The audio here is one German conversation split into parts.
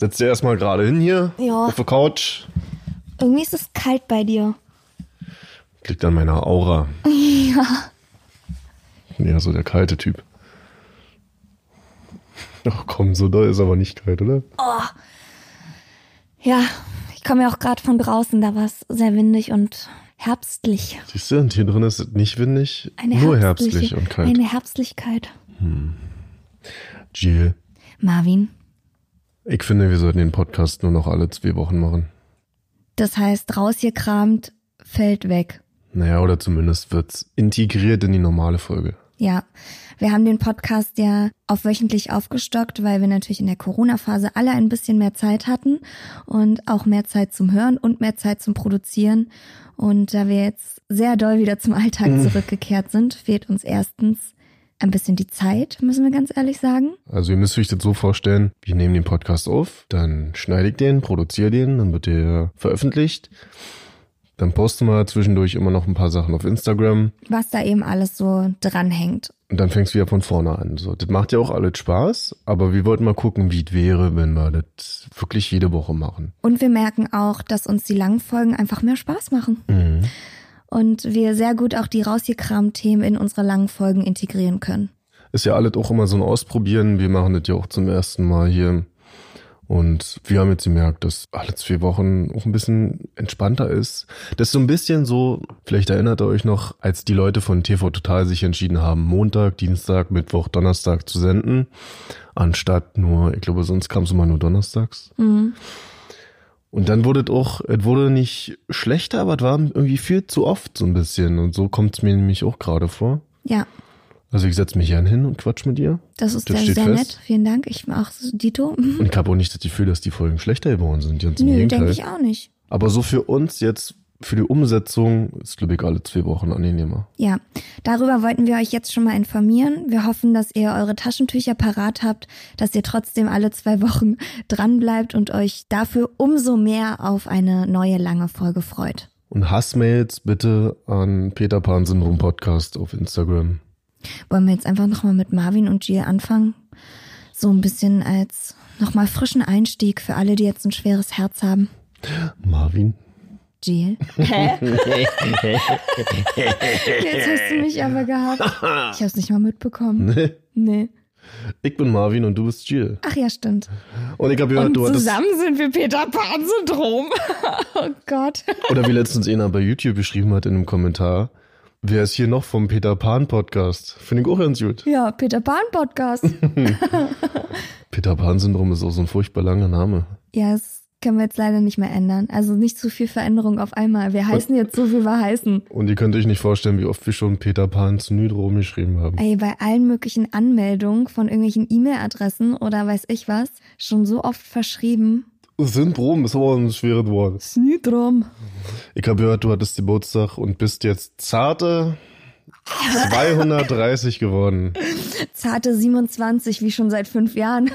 Setz dir erstmal gerade hin hier Ja. auf der Couch. Irgendwie ist es kalt bei dir. Liegt an meiner Aura. Ja. Ja, so der kalte Typ. Ach komm, so doll ist aber nicht kalt, oder? Ja, ich komme ja auch gerade von draußen, da war es sehr windig und herbstlich. Siehst du, und hier drin ist es nicht windig, Eine nur herbstlich und kalt. Eine Herbstlichkeit. Jill, Marvin, ich finde, wir sollten den Podcast nur noch alle zwei Wochen machen. das heißt, rausgekramt fällt weg. Naja, oder zumindest wird's integriert in die normale Folge. Ja, wir haben den Podcast ja auf wöchentlich aufgestockt, weil wir natürlich in der Corona-Phase alle ein bisschen mehr Zeit hatten und auch mehr Zeit zum Hören und mehr Zeit zum Produzieren. Und da wir jetzt sehr doll wieder zum Alltag zurückgekehrt sind, fehlt uns erstens ein bisschen die Zeit, müssen wir ganz ehrlich sagen. Also ihr müsst euch das so vorstellen, wir nehmen den Podcast auf, dann schneide ich den, produziere den, dann wird der veröffentlicht. Dann posten wir zwischendurch immer noch ein paar Sachen auf Instagram Was da eben alles so dranhängt. und dann fängst du wieder von vorne an. So, das macht ja auch alles Spaß, aber wir wollten mal gucken, wie es wäre, wenn wir das wirklich jede Woche machen. Und wir merken auch, dass uns die langen Folgen einfach mehr Spaß machen. Mhm. Und wir sehr gut auch die rausgekramten Themen in unsere langen Folgen integrieren können. Ist ja alles auch immer so ein Ausprobieren. Wir machen das ja auch zum ersten Mal hier. Und wir haben jetzt gemerkt, dass alle zwei Wochen auch ein bisschen entspannter ist. Das ist so ein bisschen so, vielleicht erinnert ihr euch noch, als die Leute von TV Total sich entschieden haben, Montag, Dienstag, Mittwoch, Donnerstag zu senden, anstatt nur, ich glaube, sonst kam es immer nur donnerstags. Und dann wurde es auch, es wurde nicht schlechter, aber es war irgendwie viel zu oft so ein bisschen. Und so kommt es mir nämlich auch gerade vor. Ja, Also ich setze mich gern hin und quatsch mit ihr. das ist Das sehr, sehr fest. nett. Vielen Dank. Ich auch Dito. Und ich habe auch nicht das Gefühl, dass die Folgen schlechter geworden sind. Ganz Nö, denke ich auch nicht. Aber so für uns jetzt, für die Umsetzung, ist glaube ich alle zwei Wochen angenehmer. Ja, darüber wollten wir euch jetzt schon mal informieren. Wir hoffen, dass ihr eure Taschentücher parat habt, dass ihr trotzdem alle zwei Wochen dran bleibt und euch dafür umso mehr auf eine neue lange Folge freut. Und Hassmails bitte an Peter Pan Syndrom Podcast auf Instagram. Wollen wir jetzt einfach nochmal mit Marvin und Jill anfangen? So ein bisschen als nochmal frischen Einstieg für alle, die jetzt ein schweres Herz haben. Marvin. Jill? Hä? jetzt hast du mich aber gehabt. Ich hab's nicht mal mitbekommen. Nee. Nee. Ich bin Marvin und du bist Jill. Ach ja, stimmt. Und ich habe gehört, du zusammen sind wir Peter Pan-Syndrom. oh Gott. oder wie letztens einer bei YouTube beschrieben hat in einem Kommentar, wer ist hier noch vom Peter Pan Podcast? Finde ich auch ganz gut. Ja, Peter Pan-Podcast. Peter Pan Syndrom ist auch so ein furchtbar langer Name. ja, das können wir jetzt leider nicht mehr ändern. Also nicht zu viel Veränderung auf einmal. Wir heißen jetzt so, wie wir heißen. Und ihr könnt euch nicht vorstellen, wie oft wir schon Peter Pan Syndrom geschrieben haben. Ey, bei allen möglichen Anmeldungen von irgendwelchen E-Mail-Adressen oder weiß ich was, schon so oft verschrieben. Syndrom ist aber ein schweres Wort. Syndrom. Ich habe gehört, du hattest Geburtstag und bist jetzt zarte 230 geworden. Zarte 27, wie schon seit fünf Jahren.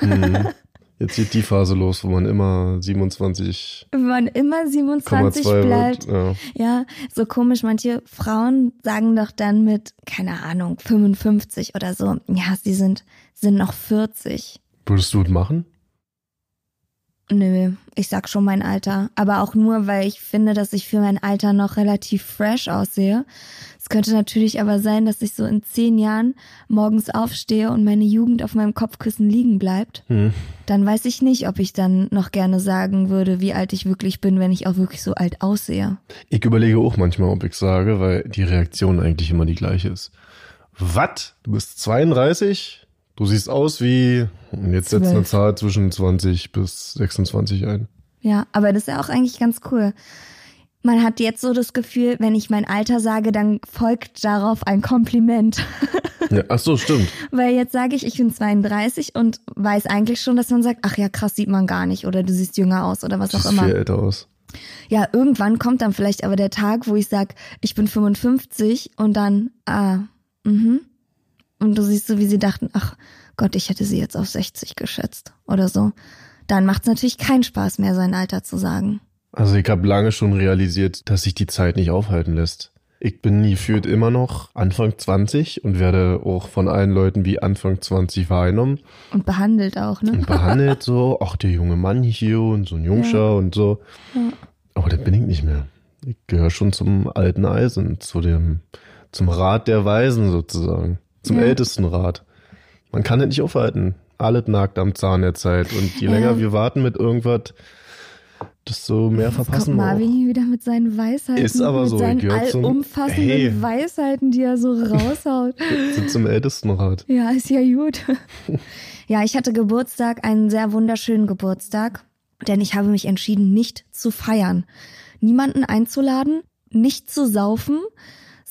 Jetzt geht die Phase los, wo man immer 27,2 Wenn man immer 27 bleibt. wird. Ja. Ja, so komisch. Manche Frauen sagen doch dann mit, keine Ahnung, 55 oder so, ja, sie sind, sind noch 40. Würdest du es machen? Nö, ich sag schon mein Alter. Aber auch nur, weil ich finde, dass ich für mein Alter noch relativ fresh aussehe. Es könnte natürlich aber sein, dass ich so in zehn Jahren morgens aufstehe und meine Jugend auf meinem Kopfkissen liegen bleibt. Hm. Dann weiß ich nicht, ob ich dann noch gerne sagen würde, wie alt ich wirklich bin, wenn ich auch wirklich so alt aussehe. Ich überlege auch manchmal, ob ich sage, weil die Reaktion eigentlich immer die gleiche ist. Was? Du bist 32? Du siehst aus wie, und jetzt setzt eine. Zahl zwischen 20 bis 26 ein. Ja, aber das ist ja auch eigentlich ganz cool. Man hat jetzt so das Gefühl, wenn ich mein Alter sage, dann folgt darauf ein Kompliment. Ja, ach so, stimmt. Weil jetzt sage ich, ich bin 32 und weiß eigentlich schon, dass man sagt, ach ja, krass sieht man gar nicht oder du siehst jünger aus oder was auch immer. viel älter aus. Ja, irgendwann kommt dann vielleicht aber der Tag, wo ich sag, ich bin 55 und dann, ah, mhm. Und du siehst so, wie sie dachten, ach Gott, ich hätte sie jetzt auf 60 geschätzt oder so. Dann macht es natürlich keinen Spaß mehr, sein Alter zu sagen. Also ich habe lange schon realisiert, dass sich die Zeit nicht aufhalten lässt. Ich bin gefühlt immer noch Anfang 20 und werde auch von allen Leuten wie Anfang 20 wahrgenommen Und behandelt auch, ne? und behandelt so, ach der junge Mann hier und so ein Jungscher und so. Aber das bin ich nicht mehr. Ich gehöre schon zum alten Eisen, zu dem, zum Rat der Weisen sozusagen, zum Ja. ältesten Rat. Man kann das nicht aufhalten. Alles nagt am Zahn der Zeit und je Ja. länger wir warten mit irgendwas, desto mehr Jetzt verpassen kommt. Marvin wieder mit seinen Weisheiten. Ist aber mit so, seinen gehört zum- allumfassenden Hey. Weisheiten, die er so raushaut. sind zum Ältestenrat. ja, ist ja gut. ja, ich hatte Geburtstag, einen sehr wunderschönen Geburtstag, denn ich habe mich entschieden, nicht zu feiern. Niemanden einzuladen, nicht zu saufen,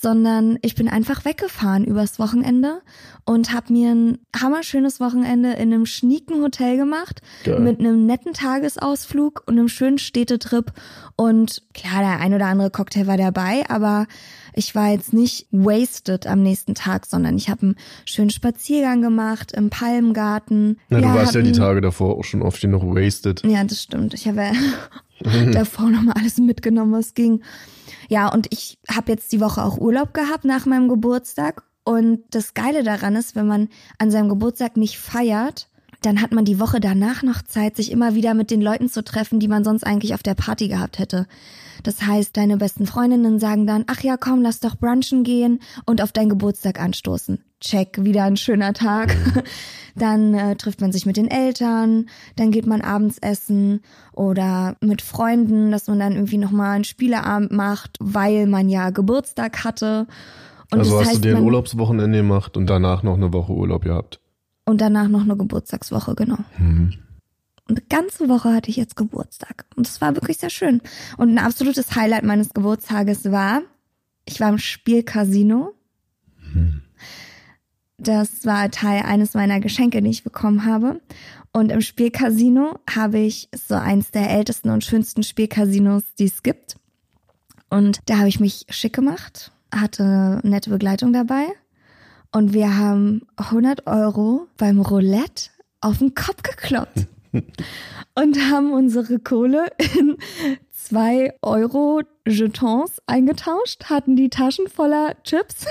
sondern ich bin einfach weggefahren übers Wochenende und habe mir ein hammerschönes Wochenende in einem schnieken Hotel gemacht Geil. mit einem netten Tagesausflug und einem schönen Städtetrip und klar, der ein oder andere Cocktail war dabei, aber ich war jetzt nicht wasted am nächsten Tag, sondern ich habe einen schönen Spaziergang gemacht im Palmgarten. Na, du warst ja die Tage davor auch schon oft genug wasted. ja, das stimmt. Ich habe ja davor nochmal alles mitgenommen, was ging. Ja, und ich habe jetzt die Woche auch Urlaub gehabt nach meinem Geburtstag. Und das Geile daran ist, wenn man an seinem Geburtstag nicht feiert, dann hat man die Woche danach noch Zeit, sich immer wieder mit den Leuten zu treffen, die man sonst eigentlich auf der Party gehabt hätte. Das heißt, deine besten Freundinnen sagen dann, ach ja, komm, lass doch brunchen gehen und auf deinen Geburtstag anstoßen. Check, wieder ein schöner Tag. Dann äh, trifft man sich mit den Eltern, dann geht man abends essen oder mit Freunden, dass man dann irgendwie nochmal einen Spieleabend macht, weil man ja Geburtstag hatte. Und also das hast heißt, du dir ein Urlaubswochenende gemacht und danach noch eine Woche Urlaub gehabt. Und danach noch eine Geburtstagswoche, genau. Mhm. Und eine ganze Woche hatte ich jetzt Geburtstag. Und es war wirklich sehr schön. Und ein absolutes Highlight meines Geburtstages war, ich war im Spielcasino. Das war Teil eines meiner Geschenke, die ich bekommen habe. Und im Spielcasino habe ich so eins der ältesten und schönsten Spielcasinos, die es gibt. Und da habe ich mich schick gemacht, hatte nette Begleitung dabei. Und wir haben 100 Euro beim Roulette auf den Kopf gekloppt und haben unsere Kohle in 2 Euro Jetons eingetauscht, hatten die Taschen voller Chips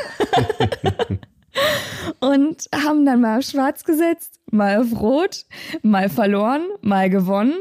und haben dann mal auf schwarz gesetzt, mal auf rot, mal verloren, mal gewonnen.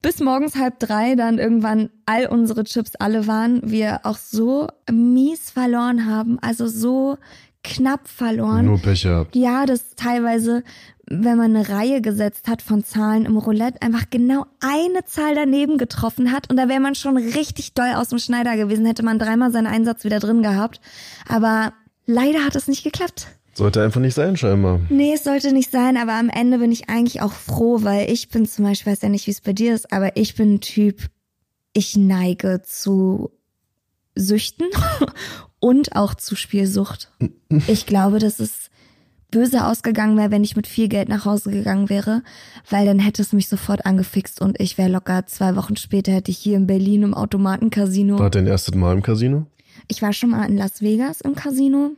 Bis morgens halb drei dann irgendwann all unsere Chips alle waren, wir auch so mies verloren haben, also so knapp verloren. Nur Pech gehabt. Ja, das teilweise, wenn man eine Reihe gesetzt hat von Zahlen im Roulette, einfach genau eine Zahl daneben getroffen hat und da wäre man schon richtig doll aus dem Schneider gewesen, hätte man dreimal seinen Einsatz wieder drin gehabt. Aber leider hat es nicht geklappt. Sollte einfach nicht sein, scheinbar. Nee, es sollte nicht sein, aber am Ende bin ich eigentlich auch froh, weil ich bin zum Beispiel, weiß ja nicht, wie es bei dir ist, aber ich bin ein Typ, ich neige zu Süchten und auch zu Spielsucht. Ich glaube, dass es böse ausgegangen wäre, wenn ich mit viel Geld nach Hause gegangen wäre, weil dann hätte es mich sofort angefixt und ich wäre locker zwei Wochen später hätte ich hier in Berlin im Automatencasino. War dein erstes Mal im Casino? Ich war schon mal in Las Vegas im Casino.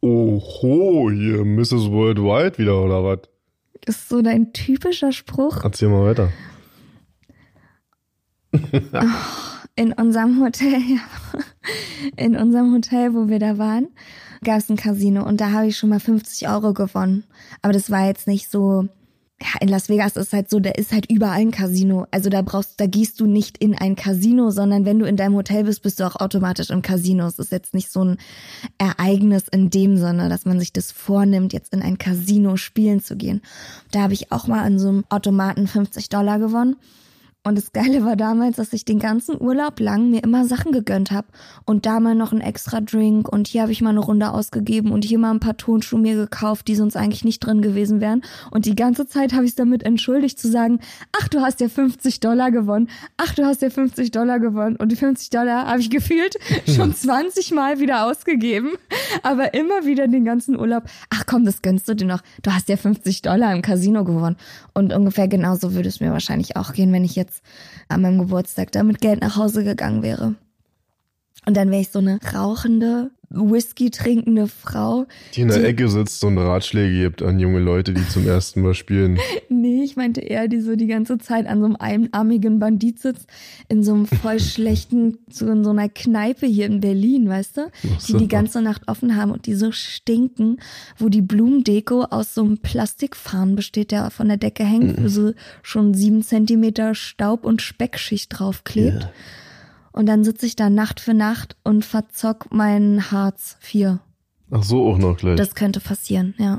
Oho, hier Mrs. Worldwide wieder, oder was? Das ist so dein typischer Spruch. Erzähl mal weiter. in unserem Hotel, ja, in unserem Hotel, wo wir da waren, gab es ein Casino und da habe ich schon mal 50 Euro gewonnen. Aber das war jetzt nicht so. Ja, in Las Vegas ist halt so, da ist halt überall ein Casino. Also da brauchst, da gehst du nicht in ein Casino, sondern wenn du in deinem Hotel bist, bist du auch automatisch im Casino. Es ist jetzt nicht so ein Ereignis in dem Sinne, dass man sich das vornimmt, jetzt in ein Casino spielen zu gehen. Da habe ich auch mal an so einem Automaten 50 Dollar gewonnen. Und das Geile war damals, dass ich den ganzen Urlaub lang mir immer Sachen gegönnt habe. Und da mal noch ein extra Drink und hier habe ich mal eine Runde ausgegeben und hier mal ein paar Tonschuhe mir gekauft, die sonst eigentlich nicht drin gewesen wären. Und die ganze Zeit habe ich es damit entschuldigt zu sagen, ach, du hast ja 50 Dollar gewonnen. Ach, du hast ja 50 Dollar gewonnen. Und die 50 Dollar habe ich gefühlt schon 20 Mal wieder ausgegeben. Aber immer wieder den ganzen Urlaub, ach komm, das gönnst du dir noch. Du hast ja 50 Dollar im Casino gewonnen. Und ungefähr genauso würde es mir wahrscheinlich auch gehen, wenn ich jetzt an meinem Geburtstag da mit Geld nach Hause gegangen wäre. Und dann wäre ich so eine rauchende, Whisky trinkende Frau. Die in der Ecke sitzt und Ratschläge gibt an junge Leute, die zum ersten Mal spielen. Nee, ich meinte eher, die so die ganze Zeit an so einem einarmigen Bandit sitzt, in so einem voll schlechten, so in so einer Kneipe hier in Berlin, weißt du? so. Die die ganze Nacht offen haben und die so stinken, wo die Blumendeko aus so einem Plastikfarn besteht, der von der Decke hängt, wo so schon sieben Zentimeter Staub und Speckschicht draufklebt. Und dann sitze ich da Nacht für Nacht und verzock meinen Hartz IV. Ach so, auch noch gleich. Das könnte passieren, ja.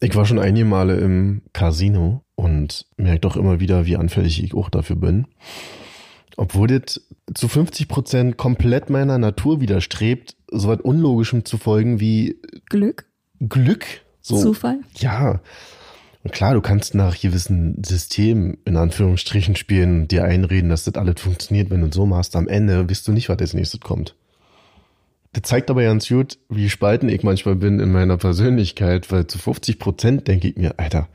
Ich war schon einige Male im Casino und merke doch immer wieder, wie anfällig ich auch dafür bin. Obwohl das zu 50 Prozent komplett meiner Natur widerstrebt, so was Unlogischem zu folgen wie Glück, Glück. So, Zufall. Ja. Und klar, du kannst nach gewissen Systemen in Anführungsstrichen spielen und dir einreden, dass das alles funktioniert, wenn du so machst. Am Ende wisst du nicht, was als nächstes kommt. Das zeigt aber ganz gut, wie spalten ich manchmal bin in meiner Persönlichkeit, weil zu 50 Prozent denke ich mir, Alter,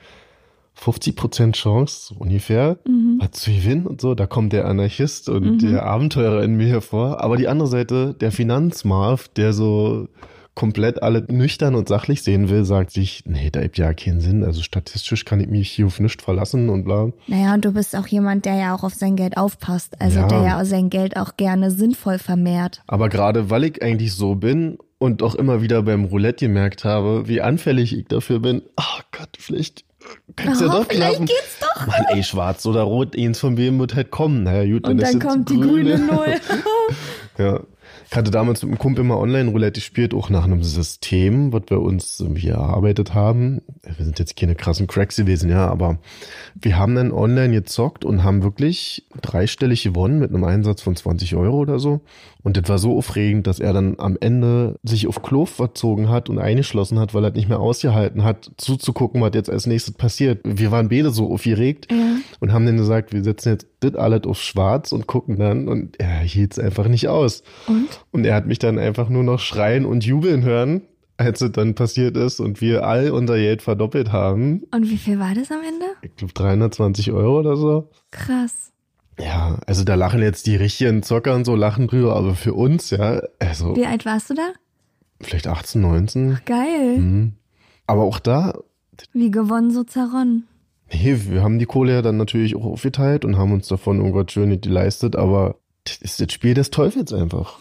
50 Prozent Chance, so ungefähr, was zu gewinnen und so, da kommt der Anarchist und der Abenteurer in mir hervor. Aber die andere Seite, der Finanzmarv, der so komplett alle nüchtern und sachlich sehen will, sagt sich, nee, da gibt ja keinen Sinn. Also statistisch kann ich mich hier auf nichts verlassen und bla. Naja, und du bist auch jemand, der ja auch auf sein Geld aufpasst. Also Ja. der ja sein Geld auch gerne sinnvoll vermehrt. Aber gerade weil ich eigentlich so bin und auch immer wieder beim Roulette gemerkt habe, wie anfällig ich dafür bin, ach Gott, vielleicht könnte ja Oh, doch vielleicht klappen. geht's doch. Mann, ey, schwarz oder rot, eins von wem wird halt kommen. Naja, gut, Und dann jetzt kommt die grüne Null. Ja. Ich hatte damals mit einem Kumpel mal Online-Roulette gespielt, auch nach einem System, was wir uns irgendwie erarbeitet haben. Wir sind jetzt keine krassen Cracks gewesen, ja, aber wir haben dann online gezockt und haben wirklich dreistellig gewonnen mit einem Einsatz von 20 Euro oder so. Und das war so aufregend, dass er dann am Ende sich auf Klo verzogen hat und eingeschlossen hat, weil er nicht mehr ausgehalten hat, zuzugucken, was jetzt als nächstes passiert. Wir waren beide so aufgeregt und haben dann gesagt, wir setzen jetzt das alles auf schwarz und gucken dann und er hielt es einfach nicht aus. Und? Und er hat mich dann einfach nur noch schreien und jubeln hören, als es dann passiert ist und wir all unser Geld verdoppelt haben. Und wie viel war das am Ende? Ich glaube 320 Euro oder so. Krass. Ja, also da lachen jetzt die richtigen Zocker und so lachen drüber, aber für uns, ja, also Wie alt warst du da? vielleicht 18, 19. Geil. Mhm. Aber auch da, Wie gewonnen, so zerronnen. nee, wir haben die Kohle ja dann natürlich auch aufgeteilt und haben uns davon irgendwas Schönes geleistet, aber das ist das Spiel des Teufels einfach.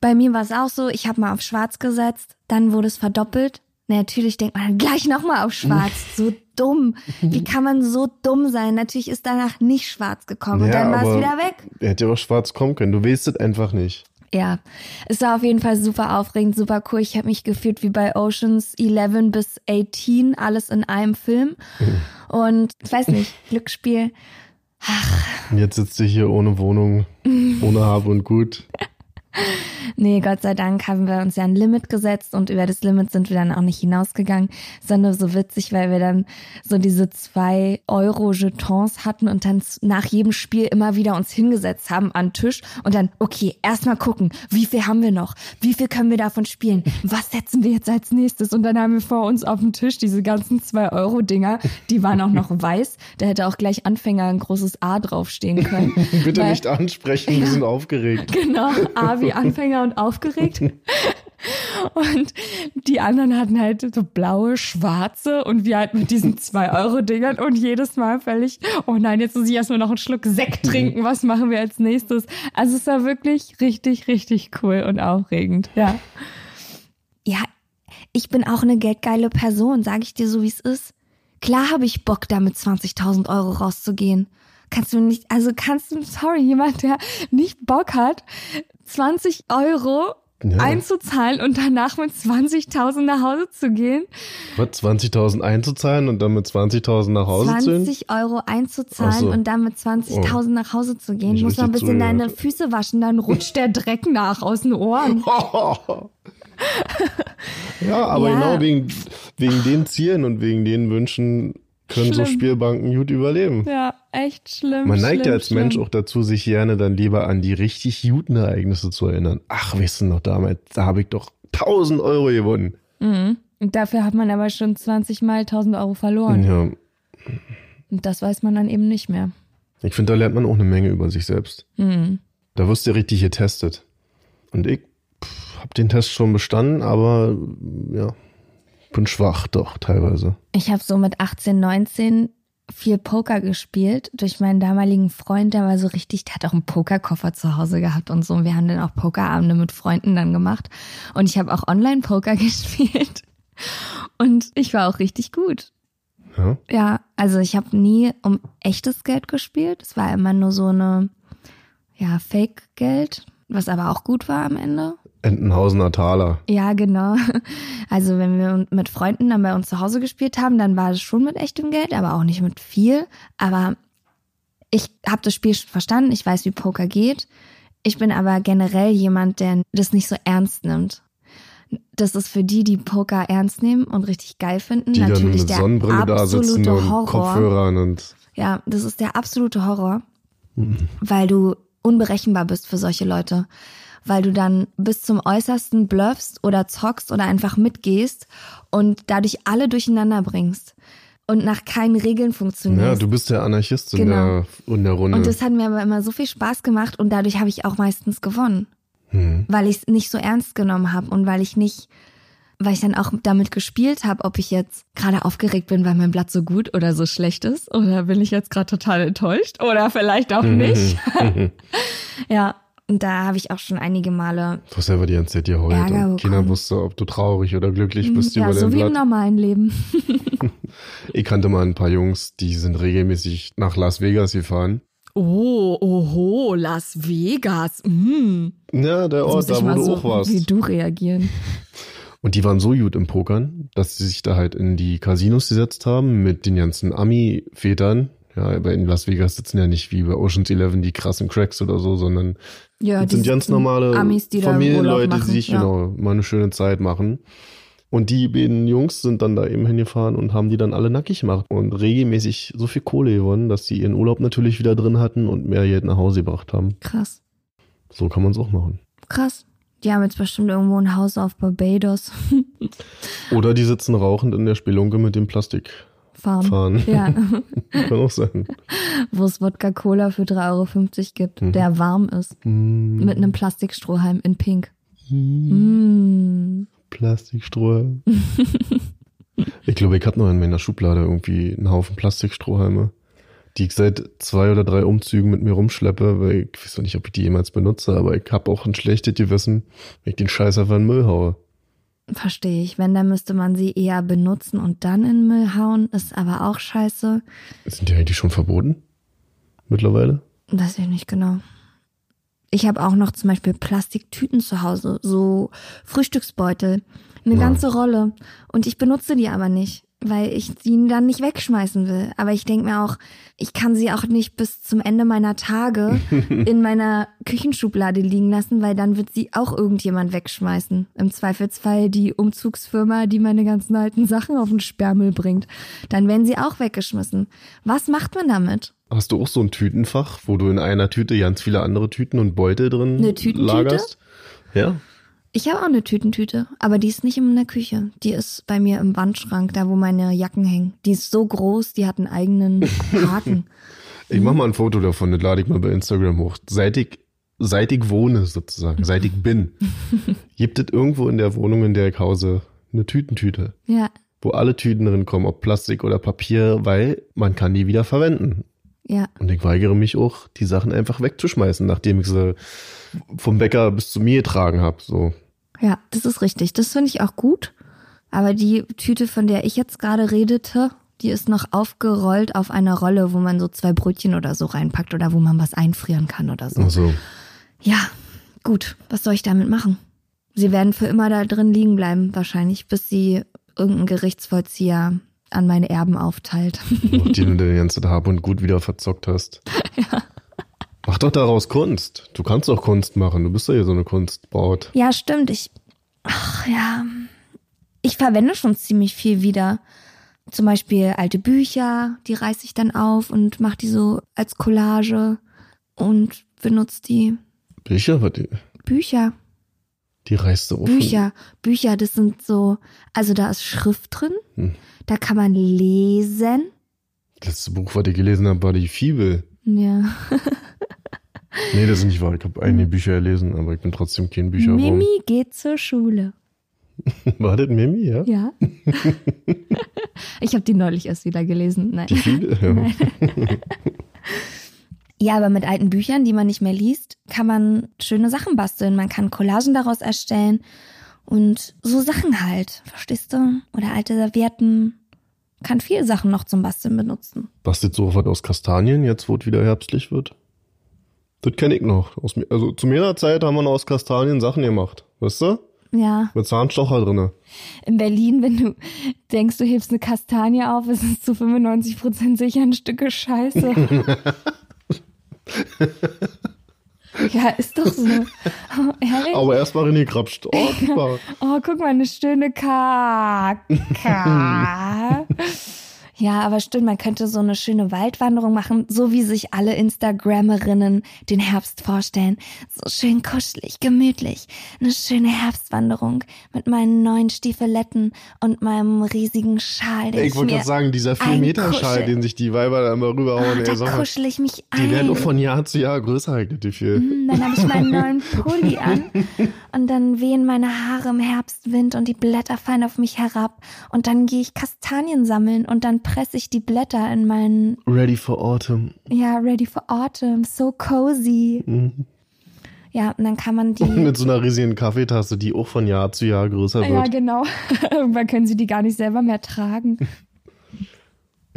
Bei mir war es auch so, ich habe mal auf schwarz gesetzt, dann wurde es verdoppelt. Na, natürlich denkt man gleich nochmal auf schwarz. So dumm. Wie kann man so dumm sein? Natürlich ist danach nicht schwarz gekommen und Ja, dann war es wieder weg. Er hätte ja auch schwarz kommen können, du weißt es einfach nicht. Ja, es war auf jeden Fall super aufregend, super cool. Ich habe mich gefühlt wie bei Oceans 11 bis 18, alles in einem Film. Und ich weiß nicht, Glücksspiel. Und jetzt sitzt du hier ohne Wohnung, ohne Hab und Gut. Nee, Gott sei Dank haben wir uns ja ein Limit gesetzt und über das Limit sind wir dann auch nicht hinausgegangen, sondern so witzig, weil wir dann so diese zwei Euro Jetons hatten und dann nach jedem Spiel immer wieder uns hingesetzt haben an den Tisch und dann, okay, erstmal gucken, wie viel haben wir noch? Wie viel können wir davon spielen? Was setzen wir jetzt als nächstes? Und dann haben wir vor uns auf dem Tisch diese ganzen zwei Euro Dinger, die waren auch noch weiß. Da hätte auch gleich Anfänger ein großes A draufstehen können. Bitte Weil- nicht ansprechen, wir sind aufgeregt. Genau, A wie Anfänger und aufgeregt. Und die anderen hatten halt so blaue, schwarze und wir halt mit diesen 2-Euro-Dingern und jedes Mal völlig, oh nein, jetzt muss ich erstmal noch einen Schluck Sekt trinken, was machen wir als nächstes? Also es war wirklich richtig, richtig cool und aufregend, ja. Ja, ich bin auch eine geldgeile Person, sage ich dir so, wie es ist. Klar habe ich Bock, da mit 20.000 Euro rauszugehen. Kannst du nicht, also kannst du, sorry, jemand, der nicht Bock hat, 20 Euro Ja. einzuzahlen und danach mit 20.000 nach Hause zu gehen. Was, 20.000 einzuzahlen und dann mit 20.000 nach Hause zu gehen? 20 Euro einzuzahlen so. und dann mit 20.000 nach Hause zu gehen. Nicht Muss noch ein bisschen zugehört. deine Füße waschen, dann rutscht der Dreck nach aus den Ohren. ja, aber Ja. genau wegen, wegen den Zielen und wegen den Wünschen können so Schlimm. Spielbanken gut überleben. Ja, echt schlimm. Man neigt schlimm, ja als schlimm. Mensch auch dazu, sich gerne dann lieber an die richtig guten Ereignisse zu erinnern. Ach, du noch damals, da habe ich doch 1000 Euro gewonnen. Mhm. Und dafür hat man aber schon 20 Mal 1000 Euro verloren. Ja, Und das weiß man dann eben nicht mehr. ich finde, da lernt man auch eine Menge über sich selbst. Mhm. Da wirst du richtig getestet. Und ich habe den Test schon bestanden, aber ja, bin schwach doch teilweise. Ich habe so mit 18, 19 viel Poker gespielt durch meinen damaligen Freund, der war so richtig, der hat auch einen Pokerkoffer zu Hause gehabt und so. Und wir haben dann auch Pokerabende mit Freunden dann gemacht. Und ich habe auch Online-Poker gespielt. Und ich war auch richtig gut. Ja, Ja, also ich habe nie um echtes Geld gespielt. Es war immer nur so eine, ja, Fake-Geld, was aber auch gut war am Ende. Entenhausener Taler. Ja, genau. Also wenn wir mit Freunden dann bei uns zu Hause gespielt haben, dann war es schon mit echtem Geld, aber auch nicht mit viel. Aber ich habe das Spiel schon verstanden, ich weiß, wie Poker geht. Ich bin aber generell jemand, der das nicht so ernst nimmt. Das ist für die, die Poker ernst nehmen und richtig geil finden, Die dann natürlich mit der Sonnenbrille da sitzen absolute und Horror. Kopfhörern und Ja, das ist der absolute Horror, weil du unberechenbar bist für solche Leute. Weil du dann bis zum Äußersten bluffst oder zockst oder einfach mitgehst und dadurch alle durcheinander bringst und nach keinen Regeln ja, funktionierst. du bist der Anarchist in, Genau. der, in der Runde. und das hat mir aber immer so viel Spaß gemacht und dadurch habe ich auch meistens gewonnen, hm. weil ich es nicht so ernst genommen habe und weil ich nicht, weil ich dann auch damit gespielt habe, ob ich jetzt gerade aufgeregt bin, weil mein Blatt so gut oder so schlecht ist oder bin ich jetzt gerade total enttäuscht oder vielleicht auch nicht. Ja, und da habe ich auch schon einige Male, Du hast selber die ganze Zeit geheult Ärger und keiner wusste, ob du traurig oder glücklich bist ja, über so dein wie im Blatt. normalen Leben. Ich kannte mal ein paar Jungs, die sind regelmäßig nach Las Vegas gefahren. Oh, oho, Las Vegas. Mm. Ja, der Ort, da wo du auch warst. wie du reagieren. Und die waren so gut im Pokern, dass sie sich da halt in die Casinos gesetzt haben mit den ganzen Ami-Vätern. Ja, aber in Las Vegas sitzen ja nicht wie bei Ocean's Eleven die krassen Cracks oder so, sondern Ja, das sind ganz normale Amis, die Familienleute, die sich ja. genau mal eine schöne Zeit machen. Und die beiden Jungs sind dann da eben hingefahren und haben die dann alle nackig gemacht und regelmäßig so viel Kohle gewonnen, dass sie ihren Urlaub natürlich wieder drin hatten und mehr Geld nach Hause gebracht haben. Krass, So kann man es auch machen. krass. Die haben jetzt bestimmt irgendwo ein Haus auf Barbados. Oder die sitzen rauchend in der Spelunke mit dem Plastik. Farm. Fahren. Ja, Kann auch sein. wo es Wodka-Cola für 3,50 Euro gibt, Mhm. der warm ist. Mm. Mit einem Plastikstrohhalm in Pink. Mm. Plastikstrohhalm. ich glaube, ich habe noch in meiner Schublade irgendwie einen Haufen Plastikstrohhalme, die ich seit zwei oder drei Umzügen mit mir rumschleppe, weil ich weiß noch nicht, ob ich die jemals benutze, aber ich habe auch ein schlechtes Gewissen, wenn ich den Scheiß einfach in den Müll haue. Verstehe ich. Wenn, dann müsste man sie eher benutzen und dann in Müll hauen. Ist aber auch scheiße. Sind die eigentlich schon verboten? Mittlerweile? Weiß ich nicht genau. Ich habe auch noch zum Beispiel Plastiktüten zu Hause, so Frühstücksbeutel, eine Ja. ganze Rolle. Und ich benutze die aber nicht, weil ich die dann nicht wegschmeißen will. Aber ich denke mir auch, ich kann sie auch nicht bis zum Ende meiner Tage in meiner Küchenschublade liegen lassen, weil dann wird sie auch irgendjemand wegschmeißen. Im Zweifelsfall die Umzugsfirma, die meine ganzen alten Sachen auf den Sperrmüll bringt. Dann werden sie auch weggeschmissen. Was macht man damit? Hast du auch so ein Tütenfach, wo du in einer Tüte ganz viele andere Tüten und Beutel drin Eine Tütentüte? lagerst? Ja. Ich habe auch eine Tütentüte, aber die ist nicht in der Küche. Die ist bei mir im Wandschrank, da wo meine Jacken hängen. Die ist so groß, die hat einen eigenen Haken. Ich mach mal ein Foto davon, das lade ich mal bei Instagram hoch. Seit ich, seit ich wohne sozusagen, seit ich bin, gibt es irgendwo in der Wohnung, in der ich hause, eine Tütentüte, ja, wo alle Tüten drin kommen, ob Plastik oder Papier, weil man kann die wieder verwenden. ja, Und ich weigere mich auch, die Sachen einfach wegzuschmeißen, nachdem ich sie vom Bäcker bis zu mir getragen habe. So. Ja, das ist richtig. Das finde ich auch gut. Aber die Tüte, von der ich jetzt gerade redete, die ist noch aufgerollt auf einer Rolle, wo man so zwei Brötchen oder so reinpackt oder wo man was einfrieren kann oder so. Also, Ja, gut. Was soll ich damit machen? sie werden für immer da drin liegen bleiben, wahrscheinlich, bis sie irgendein Gerichtsvollzieher an meine Erben aufteilt. Nachdem du den ganzen Hab und Gut wieder verzockt hast. Ja. Mach doch daraus Kunst. Du kannst doch Kunst machen. Du bist ja hier so eine Kunstbraut. Ja, stimmt. Ich, ach ja, ich verwende schon ziemlich viel wieder. Zum Beispiel alte Bücher, die reiße ich dann auf und mache die so als Collage und benutze die. Bücher? Was die? Bücher. Die reißt du auf. Bücher. Bücher, das sind so, also da ist Schrift drin. Hm. Da kann man lesen. Das letzte Buch, was ich gelesen habe, war die Fibel. Ja. nee, das ist nicht wahr. Ich habe einige Bücher gelesen, aber ich bin trotzdem kein Bücherwurm. Mimi geht zur Schule. War das Mimi, ja? Ja. ich habe die neulich erst wieder gelesen. Nein. Die Fibel? Ja. ja, aber mit alten Büchern, die man nicht mehr liest, kann man schöne Sachen basteln. Man kann Collagen daraus erstellen und so Sachen halt. Verstehst du? Oder alte Servietten. Kann viele Sachen noch zum Basteln benutzen. Bastelt so was aus Kastanien, jetzt wo es wieder herbstlich wird? Das kenne ich noch. also zu meiner Zeit haben wir aus Kastanien Sachen gemacht. Weißt du? Ja. Mit Zahnstocher drinne. In Berlin, wenn du denkst, du hebst eine Kastanie auf, ist es zu 95 Prozent sicher ein Stück Scheiße. ja, ist doch so. Oh, ehrlich? Aber erstmal René Krapst. Oh, oh, guck mal, eine schöne Kaka. Ja, aber stimmt, man könnte so eine schöne Waldwanderung machen, so wie sich alle Instagrammerinnen den Herbst vorstellen. So schön kuschelig, gemütlich. Eine schöne Herbstwanderung mit meinen neuen Stiefeletten und meinem riesigen Schal. Den ich, ich wollte gerade sagen, dieser 4-Meter-Schal, den sich die Weiber da immer rüberhauen. Ach, da kuschel ich mich ein. Die werden von Jahr zu Jahr größer, halt, die viel. Mm, dann habe ich meinen neuen Pulli an und dann wehen meine Haare im Herbstwind und die Blätter fallen auf mich herab und dann gehe ich Kastanien sammeln und dann presse ich die Blätter in meinen. Ready for Autumn. Ja, ready for Autumn. So cozy. Mhm. Ja, und dann kann man die. Mit so einer riesigen Kaffeetasse, die auch von Jahr zu Jahr größer wird. Ja, genau. Irgendwann können sie die gar nicht selber mehr tragen.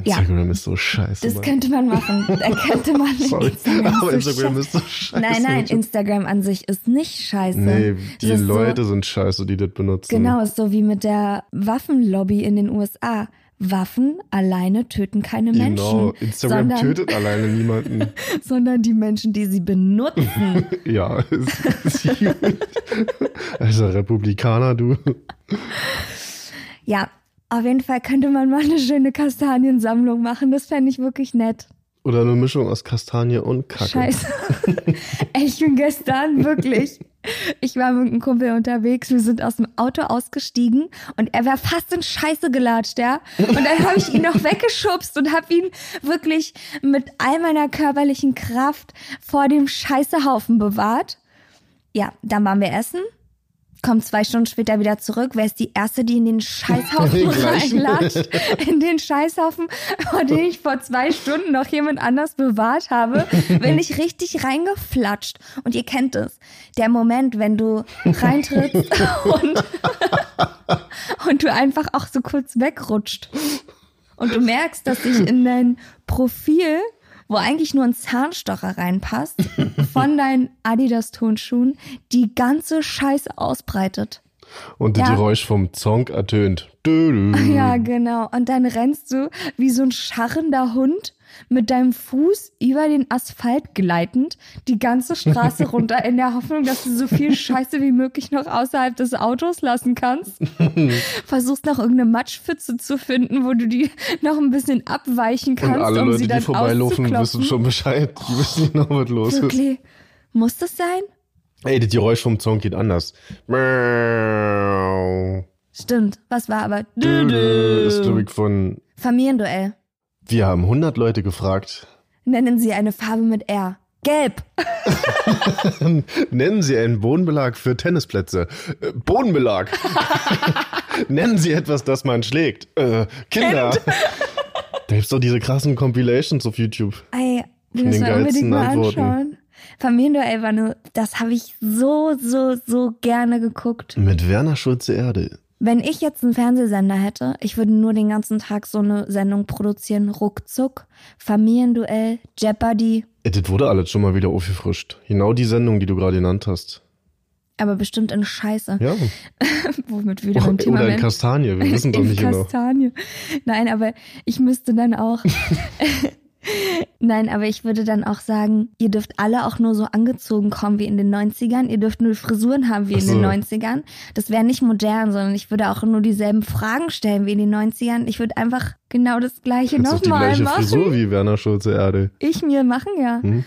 Instagram ja. ist so scheiße. Das Mann. könnte man machen. Da könnte man Sorry, Instagram, aber Instagram ist so scheiße. Nein, nein, Instagram an sich ist nicht scheiße. Nee, die Leute so, sind scheiße, die das benutzen. Genau, ist so wie mit der Waffenlobby in den USA. Waffen alleine töten keine Menschen. Genau, Instagram sondern, tötet alleine niemanden. sondern die Menschen, die sie benutzen. ja, also Republikaner, du. Ja, auf jeden Fall könnte man mal eine schöne Kastaniensammlung machen. Das fände ich wirklich nett. Oder eine Mischung aus Kastanie und Kacke. Scheiße. ich bin gestern wirklich. Ich war mit einem Kumpel unterwegs, wir sind aus dem Auto ausgestiegen und er wäre fast in Scheiße gelatscht, ja. Und dann habe ich ihn noch weggeschubst und habe ihn wirklich mit all meiner körperlichen Kraft vor dem Scheißehaufen bewahrt. Ja, dann waren wir essen kommt zwei Stunden später wieder zurück. Wer ist die Erste, die in den Scheißhaufen reinlatscht? In den Scheißhaufen, vor den ich vor zwei Stunden noch jemand anders bewahrt habe, bin ich richtig reingeflatscht. Und ihr kennt es. Der Moment, wenn du reintrittst und, und du einfach auch so kurz wegrutscht. Und du merkst, dass sich in dein Profil wo eigentlich nur ein Zahnstocher reinpasst, von deinen Adidas-Turnschuhen die ganze Scheiße ausbreitet. Und ja. die Geräusch vom Zonk ertönt. Ja, genau. Und dann rennst du wie so ein scharrender Hund mit deinem Fuß über den Asphalt gleitend die ganze Straße runter in der Hoffnung, dass du so viel Scheiße wie möglich noch außerhalb des Autos lassen kannst. Versuchst noch irgendeine Matschpfütze zu finden, wo du die noch ein bisschen abweichen kannst, Und alle um Leute, sie dann die vorbeilaufen, wissen schon Bescheid. Die wissen noch, was los Wirklich? ist. Muss das sein? Ey, das Geräusch vom Song geht anders. Stimmt. Was war aber? Das ist, glaube ich, von Familienduell. Wir haben 100 Leute gefragt. Nennen Sie eine Farbe mit R. Gelb. Nennen Sie einen Bodenbelag für Tennisplätze. Äh, Bodenbelag. Nennen Sie etwas, das man schlägt. Äh, Kinder. Kind. Da gibt's doch diese krassen Compilations auf YouTube. Ey, wir müssen unbedingt mal Antworten. anschauen. Familienduell war nur, das habe ich so, so, so gerne geguckt. Mit Werner Schulze-Erde. Wenn ich jetzt einen Fernsehsender hätte, ich würde nur den ganzen Tag so eine Sendung produzieren. Ruckzuck, Familienduell, Jeopardy. Das wurde alles schon mal wieder aufgefrischt. Genau die Sendung, die du gerade genannt hast. aber bestimmt in Scheiße. Ja. Womit wieder beim Thema Oder in. Kastanie, wir wissen doch nicht genau. Kastanie. Nein, aber ich müsste dann auch. Nein, aber ich würde dann auch sagen, ihr dürft alle auch nur so angezogen kommen wie in den 90ern. Ihr dürft nur Frisuren haben wie in so. den 90ern. Das wäre nicht modern, sondern ich würde auch nur dieselben Fragen stellen wie in den 90ern. Ich würde einfach genau das Gleiche nochmal machen. Frisur wie Werner Schulze Erde. Ich mir machen, ja. Hm?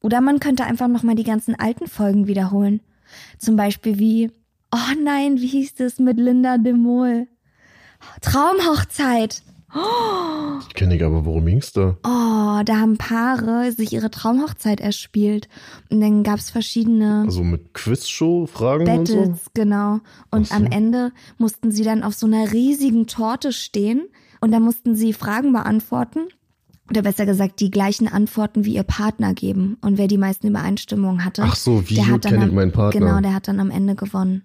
Oder man könnte einfach nochmal die ganzen alten Folgen wiederholen. Zum Beispiel wie, oh nein, wie hieß das mit Linda de Mol? Traumhochzeit. Ich kenne ich aber, worum ging's da? Oh, da haben Paare sich ihre Traumhochzeit erspielt. Und dann gab's verschiedene Also mit Quizshow, Fragen und so? Battles, genau. Und so. am Ende mussten sie dann auf so einer riesigen Torte stehen und da mussten sie Fragen beantworten. Oder besser gesagt, die gleichen Antworten wie ihr Partner geben. Und wer die meisten Übereinstimmungen hatte, Ach so, wie der gut hat dann kenne ich meinen Partner? Genau, der hat dann am Ende gewonnen.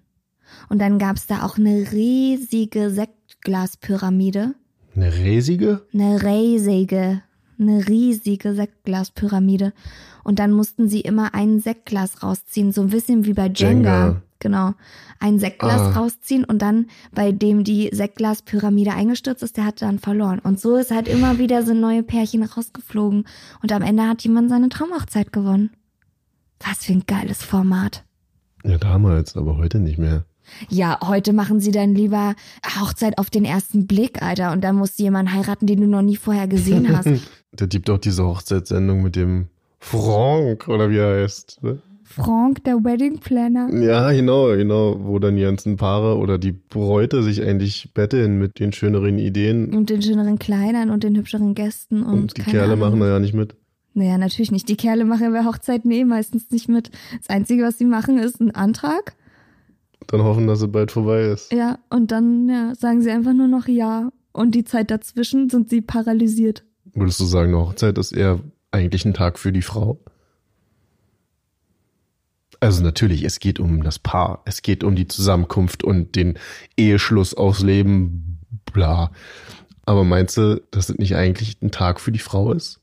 Und dann gab's da auch eine riesige Sektglaspyramide. Eine riesige? Eine riesige, eine riesige Sektglaspyramide. Und dann mussten sie immer ein Sektglas rausziehen, so ein bisschen wie bei Jenga. Jenga. Genau. Ein Sektglas Ah. rausziehen und dann, bei dem die Sektglaspyramide eingestürzt ist, der hat dann verloren. Und so ist halt immer wieder so neue Pärchen rausgeflogen. Und am Ende hat jemand seine Traumhochzeit gewonnen. Was für ein geiles Format. Ja, damals, aber heute nicht mehr. Ja, heute machen sie dann lieber Hochzeit auf den ersten Blick, Alter. Und dann musst du jemanden heiraten, den du noch nie vorher gesehen hast. Der gibt auch diese Hochzeitssendung mit dem Frank, oder wie er heißt. Ne? Frank, der Wedding Planner. Ja, genau, genau, wo dann die ganzen Paare oder die Bräute sich eigentlich betteln mit den schöneren Ideen Und den schöneren Kleidern und den hübscheren Gästen. Und, und, die Kerle Ahnung. machen da ja nicht mit. Naja, natürlich nicht. Die Kerle machen bei Hochzeiten eh meistens nicht mit. Das Einzige, was sie machen, ist ein Antrag. Dann hoffen, dass es bald vorbei ist. Ja, und dann ja, sagen sie einfach nur noch ja. Und die Zeit dazwischen sind sie paralysiert. Würdest du sagen, eine Hochzeit ist eher eigentlich ein Tag für die Frau? Also natürlich, es geht um das Paar, es geht um die Zusammenkunft und den Eheschluss aufs Leben, bla. Aber meinst du, dass es nicht eigentlich ein Tag für die Frau ist?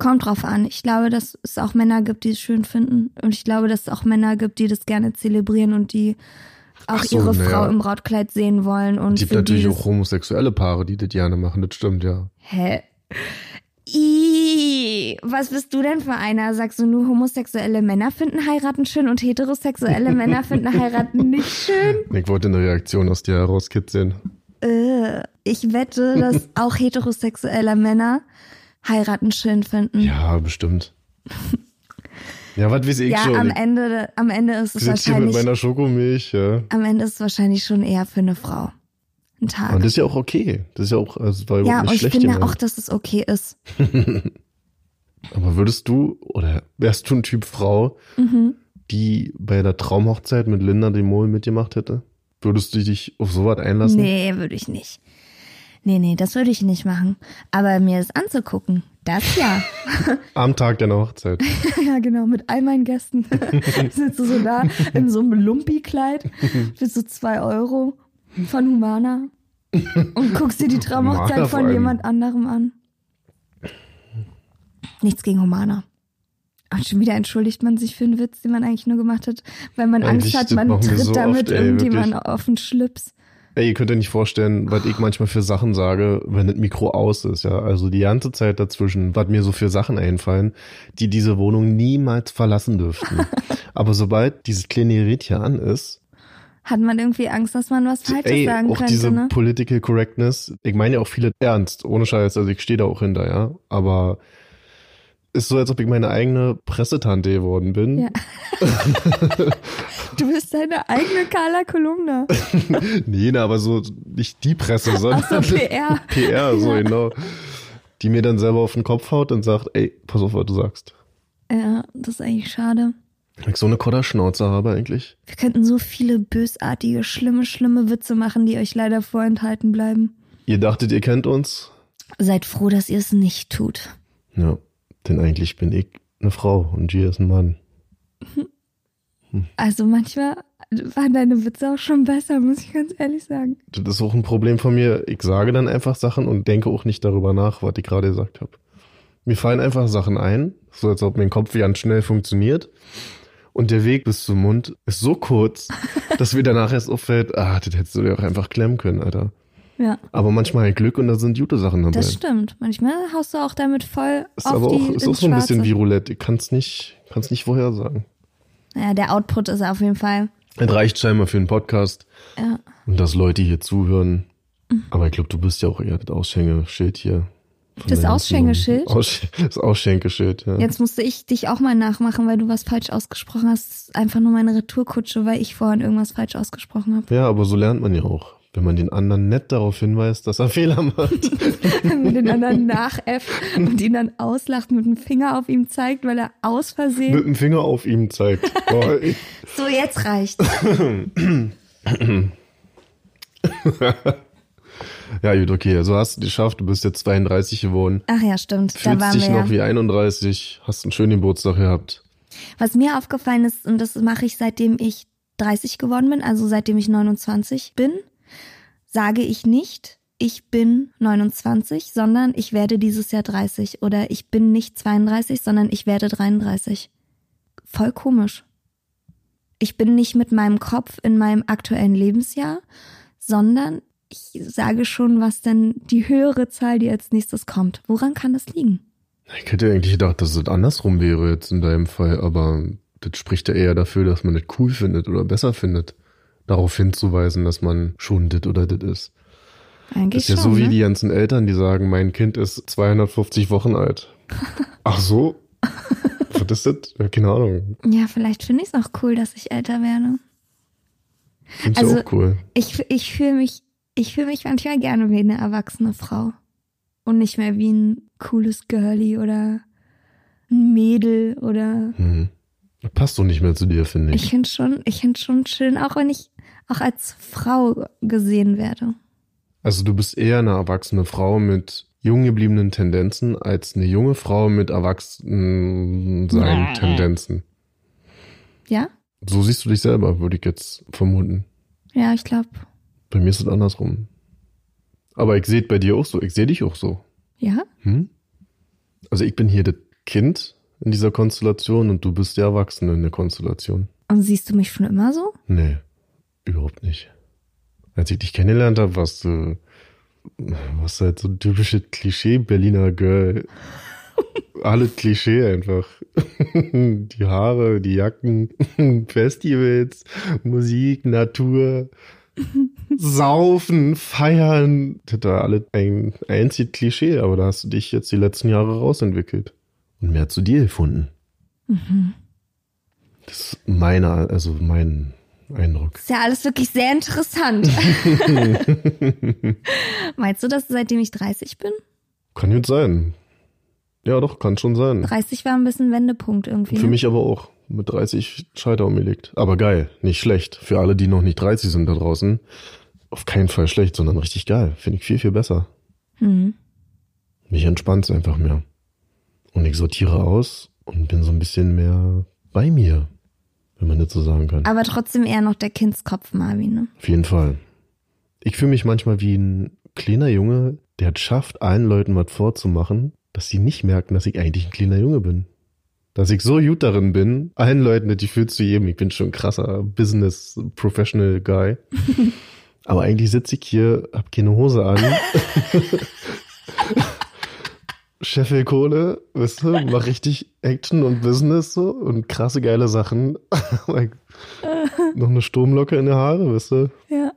Kommt drauf an. Ich glaube, dass es auch Männer gibt, die es schön finden. Und ich glaube, dass es auch Männer gibt, die das gerne zelebrieren und die auch so, ihre Frau ja. im Brautkleid sehen wollen. Und Es gibt natürlich auch homosexuelle Paare, die das gerne machen, das stimmt, ja. Hä? Ih, was bist du denn für einer? Sagst du nur homosexuelle Männer finden heiraten schön und heterosexuelle Männer finden heiraten nicht schön? Ich wollte eine Reaktion aus dir herauskitzeln. Äh, ich wette, dass auch heterosexuelle Männer heiraten schön finden. Ja, bestimmt. Ja, was weiß ich Ja, schon. am Ende, am Ende ist es sitze hier mit wahrscheinlich, meiner Schokomilch, ja. am Ende ist es wahrscheinlich schon eher für eine Frau. Ein Tag. Und das ist ja auch okay. Das ist ja auch, also, war ja, und ich finde gemeint. auch, dass es okay ist. Aber würdest du, oder wärst du ein Typ Frau, Mhm. die bei der Traumhochzeit mit Linda de Mol mitgemacht hätte? Würdest du dich auf sowas einlassen? Nee, würde ich nicht. Nee, nee, das würde ich nicht machen. Aber mir das anzugucken, das ja. Am Tag deiner Hochzeit. ja, genau, mit all meinen Gästen. Sitzt du so da in so einem Lumpi-Kleid für so zwei Euro von Humana und guckst dir die Traumhochzeit von jemand anderem an. Nichts gegen Humana. Und schon wieder entschuldigt man sich für einen Witz, den man eigentlich nur gemacht hat, weil man Angst hat, man tritt so damit oft, ey, irgendjemand wirklich. auf den Schlips. Ey, ihr könnt euch nicht vorstellen, was ich manchmal für Sachen sage, wenn das Mikro aus ist, ja. Also die ganze Zeit dazwischen, was mir so für Sachen einfallen, die diese Wohnung niemals verlassen dürften. Aber sobald dieses kleine Gerät hier an ist, Hat man irgendwie Angst, dass man was Falsches ey, sagen auch könnte, diese ne? Political Correctness, ich meine ja auch viele ernst, ohne Scheiß, also ich stehe da auch hinter, ja. Aber ist so, als ob ich meine eigene Pressetante geworden bin. Ja. Du bist deine eigene Carla Kolumna. Nee, ne, aber so nicht die Presse, sondern Ach so, PR. PR, so Ja. genau. Die mir dann selber auf den Kopf haut und sagt, ey, pass auf, was du sagst. Ja, das ist eigentlich schade. Wenn ich so eine Kodderschnauze habe eigentlich. Wir könnten so viele bösartige, schlimme, schlimme Witze machen, die euch leider vorenthalten bleiben. Ihr dachtet, ihr kennt uns? Seid froh, dass ihr es nicht tut. Ja, denn eigentlich bin ich eine Frau und Gia ist ein Mann. Also manchmal waren deine Witze auch schon besser, muss ich ganz ehrlich sagen. Das ist auch ein Problem von mir. Ich sage dann einfach Sachen und denke auch nicht darüber nach, was ich gerade gesagt habe. Mir fallen einfach Sachen ein, so als ob mein Kopf ganz schnell funktioniert. Und der Weg bis zum Mund ist so kurz, dass mir danach erst auffällt, ah, das hättest du dir auch einfach klemmen können, Alter. Ja, Aber manchmal halt Glück und da sind gute Sachen dabei. das stimmt. Manchmal haust du auch damit voll ist auf aber die auch, ist auch so ein bisschen wie Roulette. Ich kann's nicht, kann's nicht vorhersagen. Ja, der Output ist auf jeden Fall. Es reicht scheinbar für einen Podcast Ja. und dass Leute hier zuhören. Aber ich glaube, du bist ja auch eher das Aushängeschild hier. Das? Nummer. Aus, das Ausschenkeschild, ja. Jetzt musste ich dich auch mal nachmachen, weil du was falsch ausgesprochen hast. Einfach nur meine Retourkutsche, weil ich vorhin irgendwas falsch ausgesprochen habe. Ja, aber so lernt man ja auch. Wenn man den anderen nett darauf hinweist, dass er Fehler macht. mit den anderen nachäfft und ihn dann auslacht, mit dem Finger auf ihm zeigt, weil er aus Versehen. mit dem Finger auf ihm zeigt. So, jetzt reicht's. ja, gut, okay. Also hast du geschafft, du bist jetzt 32 geworden. Ach ja, stimmt. da Fühlst waren dich wir noch ja. wie 31, hast einen schönen Geburtstag gehabt. Was mir aufgefallen ist, und das mache ich seitdem ich 30 geworden bin, also seitdem ich 29 bin, sage ich nicht, ich bin 29, sondern ich werde dieses Jahr 30 oder ich bin nicht 32, sondern ich werde 33. Voll komisch. Ich bin nicht mit meinem Kopf in meinem aktuellen Lebensjahr, sondern ich sage schon, was denn die höhere Zahl, die als nächstes kommt. Woran kann das liegen? Ich hätte eigentlich gedacht, dass es andersrum wäre jetzt in deinem Fall, aber das spricht ja eher dafür, dass man das cool findet oder besser findet, darauf hinzuweisen, dass man schon dit oder dit ist. Eigentlich Das ist ja schon, so wie ne? die ganzen Eltern, die sagen, mein Kind ist 250 Wochen alt. Ach so? Was ist das? Ja, keine Ahnung. Ja, vielleicht finde ich es auch cool, dass ich älter werde. Find's Also- ja auch cool. Ich, ich fühle mich, ich fühle mich manchmal gerne wie eine erwachsene Frau. Und nicht mehr wie ein cooles Girlie oder ein Mädel oder. Das passt doch nicht mehr zu dir, finde ich. Ich finde schon, ich finde schon schön, auch wenn ich auch als Frau gesehen werde. Also du bist eher eine erwachsene Frau mit jung gebliebenen Tendenzen als eine junge Frau mit erwachsenen Tendenzen. Ja? So siehst du dich selber, würde ich jetzt vermuten. Ja, ich glaube. Bei mir ist es andersrum. Aber ich sehe es bei dir auch so. Ich sehe dich auch so. Ja? Hm? Also ich bin hier das Kind in dieser Konstellation und du bist der Erwachsene in der Konstellation. Und siehst du mich schon immer so? Nee, überhaupt nicht. Als ich dich kennengelernt habe, warst du, warst du halt so ein typisches Klischee Berliner Girl. Alles Klischee einfach. Die Haare, die Jacken, Festivals, Musik, Natur, Saufen, Feiern. Das war alles ein einziges Klischee, aber da hast du dich jetzt die letzten Jahre rausentwickelt. Und mehr zu dir gefunden. Das ist meiner, also mein Eindruck. Ist ja alles wirklich sehr interessant. Meinst du das, seitdem ich 30 bin? Kann jetzt sein. Ja, doch, kann schon sein. 30 war ein bisschen Wendepunkt irgendwie. Für ne? mich aber auch. Mit 30 Scheiter umgelegt. Aber geil, nicht schlecht. Für alle, die noch nicht 30 sind da draußen, auf keinen Fall schlecht, sondern richtig geil. Finde ich viel, viel besser. Hm. Mich entspannt einfach mehr. Und ich sortiere aus und bin so ein bisschen mehr bei mir, wenn man das so sagen kann. Aber trotzdem eher noch der Kindskopf, Marvin, ne? Auf jeden Fall. Ich fühle mich manchmal wie ein kleiner Junge, der es schafft, allen Leuten was vorzumachen, dass sie nicht merken, dass ich eigentlich ein kleiner Junge bin. Dass ich so gut darin bin, allen Leuten das Gefühl zu geben, ich bin schon ein krasser Business Professional Guy. Aber eigentlich sitze ich hier, hab keine Hose an. Scheffel Kohle, weißt du, mach richtig Action und Business so und krasse geile Sachen. Noch eine Sturmlocke in der Haare, weißt du? Ja.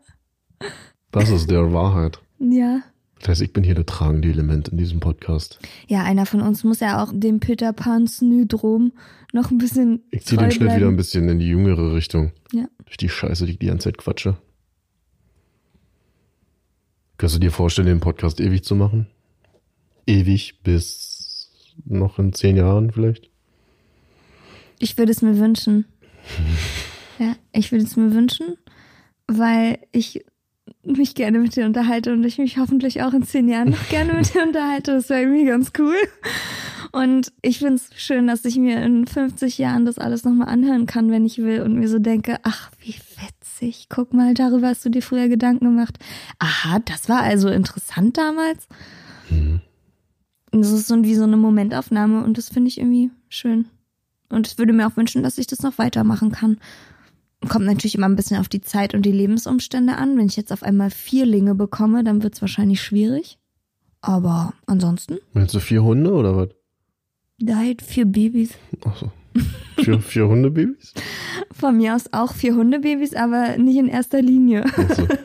Das ist der Wahrheit. Ja. Das heißt, ich bin hier der tragende Element in diesem Podcast. Ja, einer von uns muss ja auch dem Peter Pan-Syndrom noch ein bisschen. Ich ziehe treu den Schnitt bleiben. wieder ein bisschen in die jüngere Richtung. Ja. Durch die Scheiße, die ich die ganze Zeit quatsche. Kannst du dir vorstellen, den Podcast ewig zu machen? Ewig bis noch in zehn Jahren vielleicht? Ich würde es mir wünschen. Ja, ich würde es mir wünschen, weil ich mich gerne mit dir unterhalte und ich mich hoffentlich auch in zehn Jahren noch gerne mit dir unterhalte. Das wäre irgendwie ganz cool. Und ich finde es schön, dass ich mir in 50 Jahren das alles nochmal anhören kann, wenn ich will und mir so denke, ach, wie witzig. Guck mal, darüber hast du dir früher Gedanken gemacht. Aha, das war also interessant damals. Mhm. Das ist so wie so eine Momentaufnahme und das finde ich irgendwie schön. Und ich würde mir auch wünschen, dass ich das noch weitermachen kann. Kommt natürlich immer ein bisschen auf die Zeit und die Lebensumstände an. Wenn ich jetzt auf einmal Vierlinge bekomme, dann wird es wahrscheinlich schwierig. Aber ansonsten, Willst du vier Hunde oder was? da halt vier Babys. Achso. Vier, vier Hundebabys? Von mir aus auch vier Hundebabys, aber nicht in erster Linie. Achso.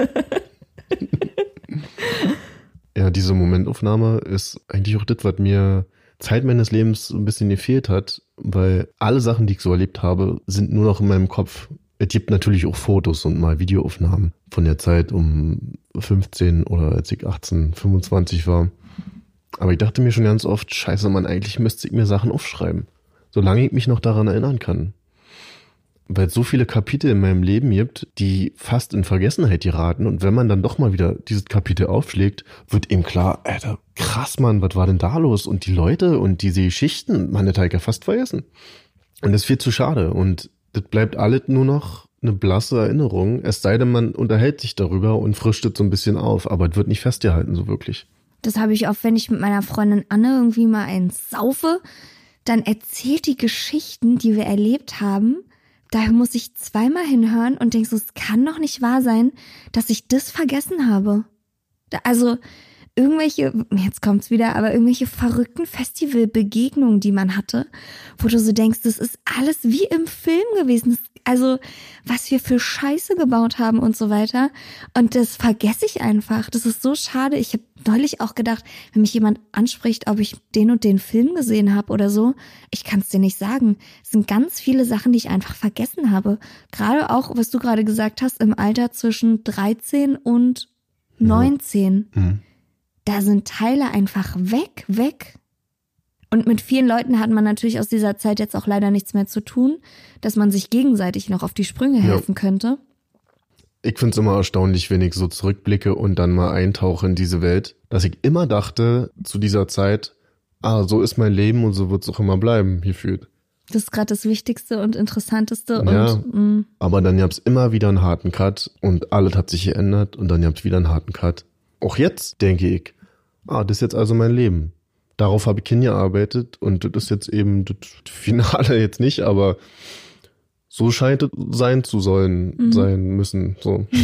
ja, diese Momentaufnahme ist eigentlich auch das, was mir Zeit meines Lebens ein bisschen gefehlt hat, weil alle Sachen, die ich so erlebt habe, sind nur noch in meinem Kopf. Es gibt natürlich auch Fotos und mal Videoaufnahmen von der Zeit um 15 oder als ich 18, 25 war. Aber ich dachte mir schon ganz oft, scheiße, Mann, eigentlich müsste ich mir Sachen aufschreiben. Solange ich mich noch daran erinnern kann. Weil es so viele Kapitel in meinem Leben gibt, die fast in Vergessenheit geraten. Und wenn man dann doch mal wieder dieses Kapitel aufschlägt, wird eben klar, Alter, krass, Mann, was war denn da los? Und die Leute und diese Geschichten, man hat halt ja fast vergessen. Und das ist viel zu schade. Und das bleibt alles nur noch eine blasse Erinnerung. Es sei denn, man unterhält sich darüber und frischt es so ein bisschen auf. Aber es wird nicht festgehalten, so wirklich. Das habe ich oft, wenn ich mit meiner Freundin Anne irgendwie mal einen saufe, dann erzählt die Geschichten, die wir erlebt haben. Da muss ich zweimal hinhören und denk so, es kann doch nicht wahr sein, dass ich das vergessen habe. Also irgendwelche, jetzt kommt's wieder, aber irgendwelche verrückten Festivalbegegnungen, die man hatte, wo du so denkst, das ist alles wie im Film gewesen. Also was wir für Scheiße gebaut haben und so weiter. Und das vergesse ich einfach. Das ist so schade. Ich habe neulich auch gedacht, wenn mich jemand anspricht, ob ich den und den Film gesehen habe oder so, ich kann es dir nicht sagen. Es sind ganz viele Sachen, die ich einfach vergessen habe. Gerade auch, was du gerade gesagt hast, im Alter zwischen 13 und 19 Mhm. Da sind Teile einfach weg, weg. Und mit vielen Leuten hat man natürlich aus dieser Zeit jetzt auch leider nichts mehr zu tun, dass man sich gegenseitig noch auf die Sprünge Ja. helfen könnte. Ich find's immer erstaunlich, wenn ich so zurückblicke und dann mal eintauche in diese Welt, dass ich immer dachte zu dieser Zeit, ah, so ist mein Leben und so wird's auch immer bleiben, gefühlt. Das ist gerade das Wichtigste und Interessanteste. Ja. Und mm, Aber dann gab's immer wieder einen harten Cut und alles hat sich geändert und dann gab's wieder einen harten Cut. Auch jetzt denke ich, ah, das ist jetzt also mein Leben. Darauf habe ich hingearbeitet und das ist jetzt eben das Finale jetzt nicht, aber so scheint es sein zu sollen, Mhm. sein müssen, so.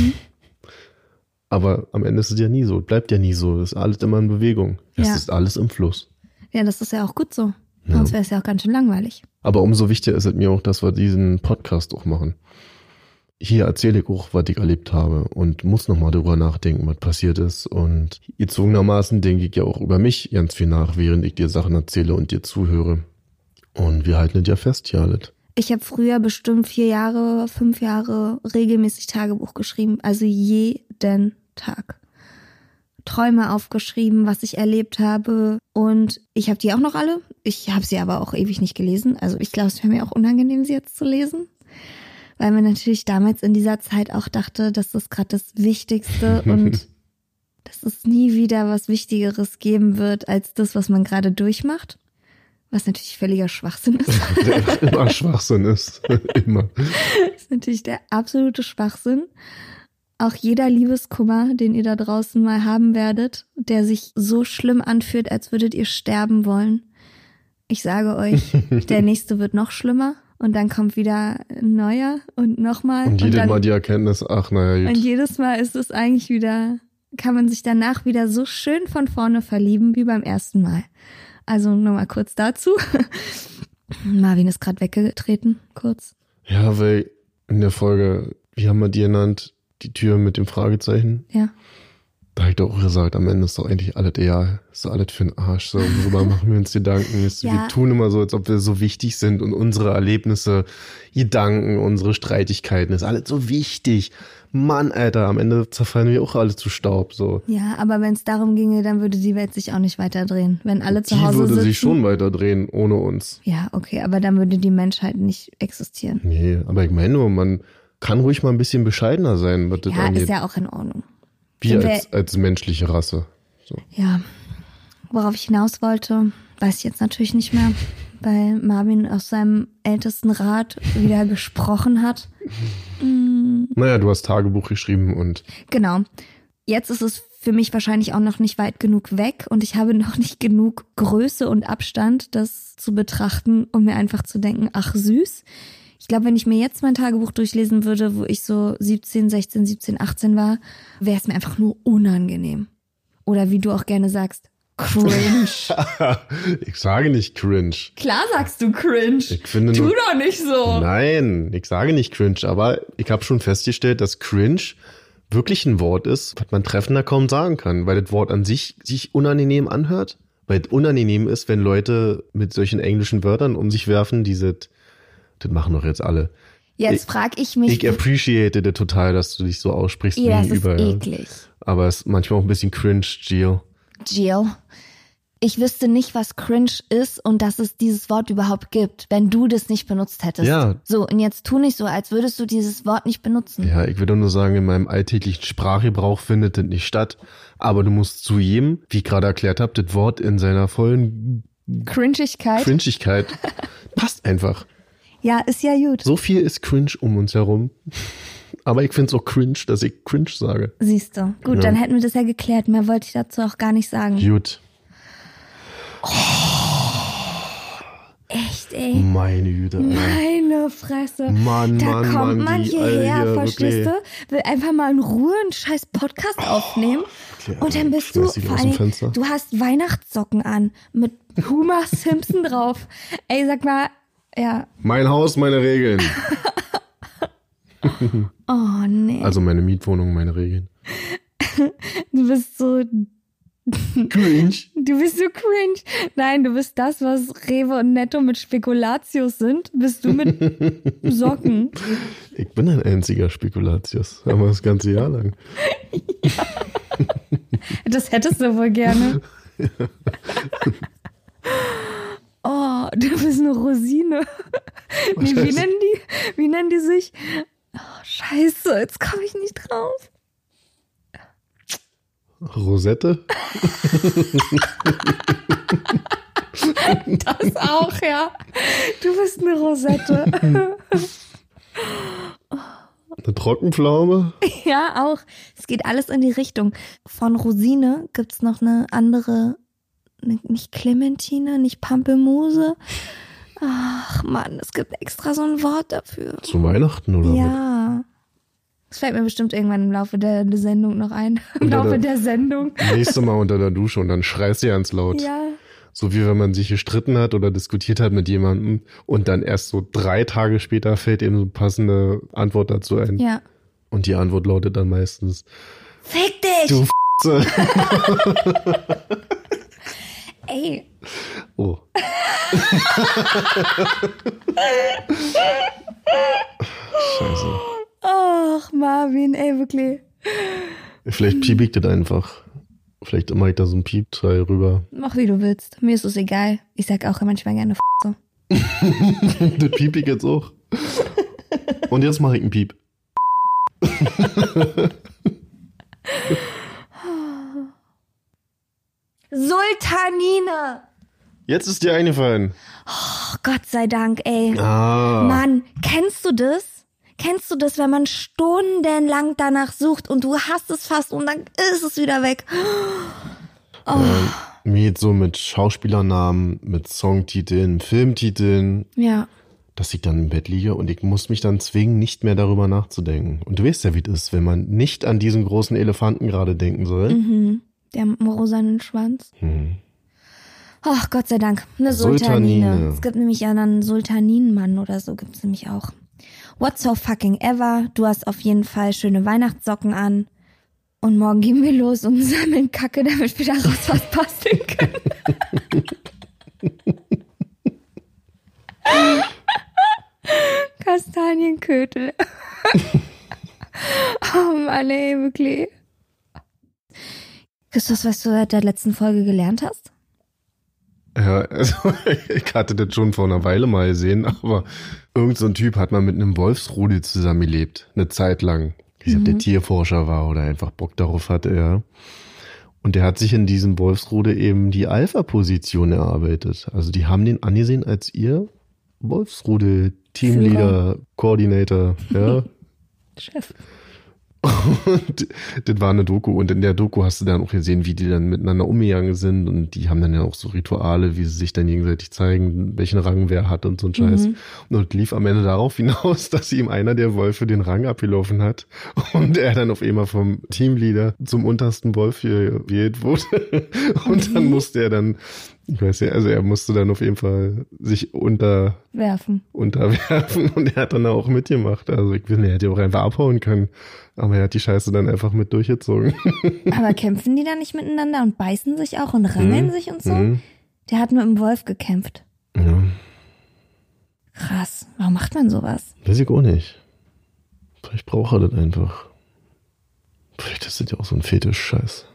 Aber am Ende ist es ja nie so, bleibt ja nie so, es ist alles immer in Bewegung. Es Ja. ist alles im Fluss. ja, das ist ja auch gut so. Ja. Sonst wäre es ja auch ganz schön langweilig. Aber umso wichtiger ist es mir auch, dass wir diesen Podcast auch machen. Hier erzähle ich auch, was ich erlebt habe und muss nochmal drüber nachdenken, was passiert ist. Und gezwungenermaßen denke ich ja auch über mich ganz viel nach, während ich dir Sachen erzähle und dir zuhöre. Und wir halten es ja fest, Jalet. Ich habe früher bestimmt vier Jahre, fünf Jahre regelmäßig Tagebuch geschrieben. Also jeden Tag. Träume aufgeschrieben, was ich erlebt habe. Und ich habe die auch noch alle. Ich habe sie aber auch ewig nicht gelesen. Also ich glaube, es wäre mir auch unangenehm, sie jetzt zu lesen. Weil man natürlich damals in dieser Zeit auch dachte, das ist gerade das Wichtigste und dass es nie wieder was Wichtigeres geben wird als das, was man gerade durchmacht. Was natürlich völliger Schwachsinn ist. Der immer Schwachsinn ist. immer. Das ist natürlich der absolute Schwachsinn. Auch jeder Liebeskummer, den ihr da draußen mal haben werdet, der sich so schlimm anfühlt, als würdet ihr sterben wollen. Ich sage euch, der nächste wird noch schlimmer und dann kommt wieder ein neuer und nochmal. Und jedes dann, Mal die Erkenntnis, ach naja, und gut. jedes Mal ist es eigentlich wieder, kann man sich danach wieder so schön von vorne verlieben wie beim ersten Mal. Also nur mal kurz dazu. Marvin ist gerade weggetreten, kurz. Ja, weil in der Folge, wie haben wir die genannt? Die Tür mit dem Fragezeichen? Ja. Da ich doch auch gesagt, am Ende ist doch eigentlich alles egal. Ist doch alles für den Arsch. So, worüber machen wir uns Gedanken? Ist, Ja. Wir tun immer so, als ob wir so wichtig sind und unsere Erlebnisse, Gedanken, unsere Streitigkeiten, ist alles so wichtig. Mann, Alter, am Ende zerfallen wir auch alle zu Staub. So. Ja, aber wenn es darum ginge, dann würde die Welt sich auch nicht weiter drehen. Wenn alle zu Die Hause würde sitzen. sich schon weiter drehen ohne uns. Ja, okay, aber dann würde die Menschheit nicht existieren. Nee, aber ich meine nur, man kann ruhig mal ein bisschen bescheidener sein, was das Ja, angeht. ist ja auch in Ordnung. Wir als, als menschliche Rasse. So. Ja, worauf ich hinaus wollte, weiß ich jetzt natürlich nicht mehr, weil Marvin aus seinem ältesten Rat wieder gesprochen hat. Naja, du hast Tagebuch geschrieben und Genau. jetzt ist es für mich wahrscheinlich auch noch nicht weit genug weg und ich habe noch nicht genug Größe und Abstand, das zu betrachten, um mir einfach zu denken, ach süß. Ich glaube, wenn ich mir jetzt mein Tagebuch durchlesen würde, wo ich so 17, 16, 17, 18 war, wäre es mir einfach nur unangenehm. Oder wie du auch gerne sagst, cringe. ich sage nicht cringe. Klar sagst du cringe. Ich finde tu nur, doch nicht so. Nein, ich sage nicht cringe, aber ich habe schon festgestellt, dass cringe wirklich ein Wort ist, was man treffender kaum sagen kann, weil das Wort an sich sich unangenehm anhört. Weil es unangenehm ist, wenn Leute mit solchen englischen Wörtern um sich werfen, diese, das machen doch jetzt alle. Jetzt frag ich mich. Ich appreciate das total, dass du dich so aussprichst ja, das wie ist eklig. Aber es ist manchmal auch ein bisschen cringe, Gio. Jill, ich wüsste nicht, was cringe ist und dass es dieses Wort überhaupt gibt, wenn du das nicht benutzt hättest. Ja. So, und jetzt tu nicht so, als würdest du dieses Wort nicht benutzen. Ja, ich würde nur sagen, in meinem alltäglichen Sprachgebrauch findet das nicht statt. Aber du musst zu jedem, wie ich gerade erklärt habe, das Wort in seiner vollen Cringigkeit? Cringigkeit passt einfach. Ja, ist ja gut. So viel ist cringe um uns herum. Aber ich finde es auch cringe, dass ich cringe sage. Siehst du. Gut, Ja. dann hätten wir das ja geklärt. Mehr wollte ich dazu auch gar nicht sagen. Gut. Echt, ey. Meine Güte. Alter. Meine Fresse. Mann, da Mann, kommt Mann, man hierher, Alge, verstehst wirklich. du? Will einfach mal in Ruhe einen scheiß Podcast aufnehmen. okay, und dann bist du, vor allem, du hast Weihnachtssocken an mit Homer Simpson drauf. Ey, sag mal, ja. Mein Haus, meine Regeln. Oh, nee. Also meine Mietwohnung, meine Regeln. Du bist so, Cringe. du bist so cringe. Nein, du bist das, was Rewe und Netto mit Spekulatius sind. Bist du mit Socken. Ich bin ein einziger Spekulatius. Aber das ganze Jahr lang. Das hättest du wohl gerne. Oh, du bist eine Rosine. Wie heißt- nennen die, wie nennen die sich? Oh, scheiße, jetzt komme ich nicht drauf. Rosette? Das auch, ja. Du bist eine Rosette. Eine Trockenpflaume? Ja, auch. Es geht alles in die Richtung. Von Rosine gibt's noch eine andere, nicht Clementine, nicht Pampelmuse. Ach Mann, es gibt extra so ein Wort dafür. Zu Weihnachten oder was? Ja. Das fällt mir bestimmt irgendwann im Laufe der, der Sendung noch ein. Im Unter Laufe der- der Sendung. Nächste Mal unter der Dusche und dann schreist du ganz laut. Ja. So wie wenn man sich gestritten hat oder diskutiert hat mit jemandem und dann erst so drei Tage später fällt eben so eine passende Antwort dazu ein. Ja. Und die Antwort lautet dann meistens, Fick dich! du F***e. Ey. Oh. Scheiße. Ach, Marvin, ey, wirklich. Vielleicht piep ich das einfach. Vielleicht mache ich da so ein Piepteil rüber. Mach wie du willst. Mir ist es egal. Ich sag auch manchmal gerne F so. das piep ich jetzt auch. Und jetzt mache ich einen Piep. Sultanine! Jetzt ist dir eingefallen. Oh, Gott sei Dank, ey. Ah. Mann, kennst du das? Kennst du das, wenn man stundenlang danach sucht und du hast es fast und dann ist es wieder weg? Mir jetzt so mit Schauspielernamen, mit Songtiteln, Filmtiteln, Ja. dass ich dann im Bett liege und ich muss mich dann zwingen, nicht mehr darüber nachzudenken. Und du weißt ja, wie das ist, wenn man nicht an diesen großen Elefanten gerade denken soll. Mhm. Der rosanen Schwanz. Hm. Ach, Gott sei Dank. Eine Sultanine. Sultanine. Es gibt nämlich einen Sultaninenmann oder so gibt's nämlich auch. What so fucking ever. Du hast auf jeden Fall schöne Weihnachtssocken an. Und morgen gehen wir los und sammeln Kacke, damit wir daraus was basteln können. Kastanienkötel. oh Mann, ey, wirklich. Ist das, was du seit der letzten Folge gelernt hast? Ja, also ich hatte das schon vor einer Weile mal gesehen, aber irgend so ein Typ hat mal mit einem Wolfsrudel zusammengelebt, eine Zeit lang. Ich nicht, ob der Tierforscher war oder einfach Bock darauf hatte, ja. Und der hat sich in diesem Wolfsrudel eben die Alpha-Position erarbeitet. Also die haben den angesehen als ihr Wolfsrudel, Teamleader, Coordinator, ja. Chef. Und das war eine Doku. Und in der Doku hast du dann auch gesehen, wie die dann miteinander umgegangen sind. Und die haben dann ja auch so Rituale, wie sie sich dann gegenseitig zeigen, welchen Rang wer hat und so ein Scheiß. Mhm. Und lief am Ende darauf hinaus, dass ihm einer der Wölfe den Rang abgelaufen hat. Und er dann auf einmal vom Teamleader zum untersten Wolf gewählt wurde. Und dann musste er dann, ich weiß ja, also er musste dann auf jeden Fall sich unter Werfen. unterwerfen und er hat dann auch mitgemacht. Also ich will, er hätte auch einfach abhauen können. Aber er hat die Scheiße dann einfach mit durchgezogen. Aber kämpfen die da nicht miteinander und beißen sich auch und rangeln Mhm. sich und so? Mhm. Der hat mit dem Wolf gekämpft. Ja, Krass. Warum macht man sowas? weiß ich auch nicht. Vielleicht braucht er das einfach. Vielleicht ist das ja auch so ein Fetisch-Scheiß.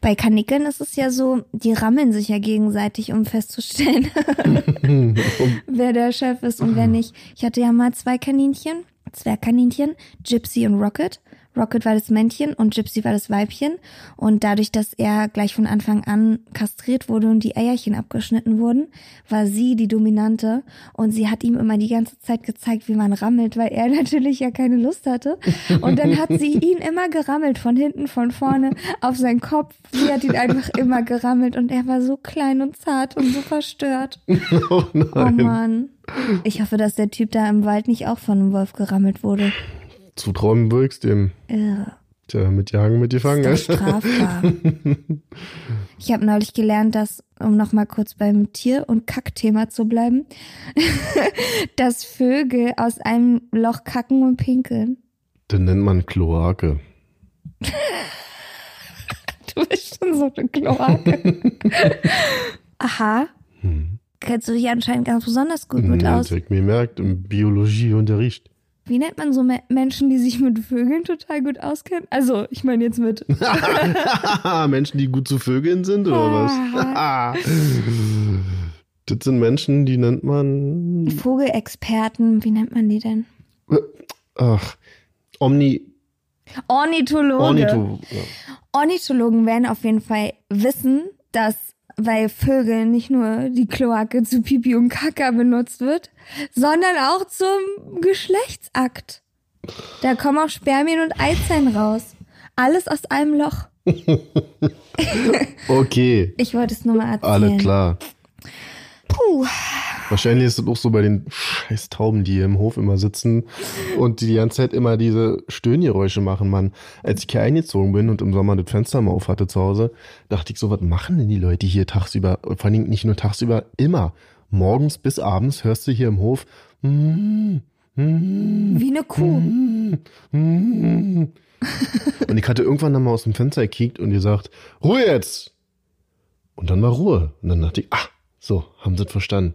Bei Kanickeln ist es ja so, die rammeln sich ja gegenseitig, um festzustellen, wer der Chef ist und wer nicht. Ich hatte ja mal zwei Kaninchen, Zwergkaninchen, Gypsy und Rocket. Rocket war das Männchen und Gypsy war das Weibchen. Und dadurch, dass er gleich von Anfang an kastriert wurde und die Eierchen abgeschnitten wurden, war sie die Dominante. Und sie hat ihm immer die ganze Zeit gezeigt, wie man rammelt, weil er natürlich ja keine Lust hatte. Und dann hat sie ihn immer gerammelt, von hinten, von vorne, auf seinen Kopf. Sie hat ihn einfach immer gerammelt und er war so klein und zart und so verstört. oh Oh nein. Mann. Ich hoffe, dass der Typ da im Wald nicht auch von einem Wolf gerammelt wurde. Zutrauen wirkst dem. Irre. Tja, mit Jagen mit gefangen. Ist doch strafbar. Ich habe neulich gelernt, dass, um nochmal kurz beim Tier- und Kackthema zu bleiben, dass Vögel aus einem Loch kacken und pinkeln. Den nennt man Kloake. Du bist schon so eine Kloake. Aha. Hm. Kennst du dich anscheinend ganz besonders gut mit Ja, aus. das ich mir gemerkt, im Biologieunterricht. Wie nennt man so Me Menschen, die sich mit Vögeln total gut auskennen? Also, ich meine jetzt mit Menschen, die gut zu Vögeln sind, oder was? das sind Menschen, die nennt man. Vogelexperten. Wie nennt man die denn? Ach, Omni. Ornithologe. Ornitho. Ja. Ornithologen werden auf jeden Fall wissen, dass bei Vögeln nicht nur die Kloake zu Pipi und Kaka benutzt wird, sondern auch zum Geschlechtsakt. Da kommen auch Spermien und Eizellen raus. Alles aus einem Loch. Okay, Ich wollte es nur mal erzählen. alles klar. Puh. Wahrscheinlich ist es auch so bei den scheiß Tauben, die hier im Hof immer sitzen und die die ganze Zeit immer diese Stöhngeräusche machen, Mann. Als ich hier eingezogen bin und im Sommer das Fenster mal auf hatte zu Hause, dachte ich so, was machen denn die Leute hier tagsüber? Vor allem nicht nur tagsüber, immer. Morgens bis abends hörst du hier im Hof, mm, mm, Wie eine Kuh. mm, mm. Und ich hatte irgendwann dann mal aus dem Fenster gekickt und gesagt, Ruhe jetzt! Und dann war Ruhe. Und dann dachte ich, ah, so, haben sie es verstanden.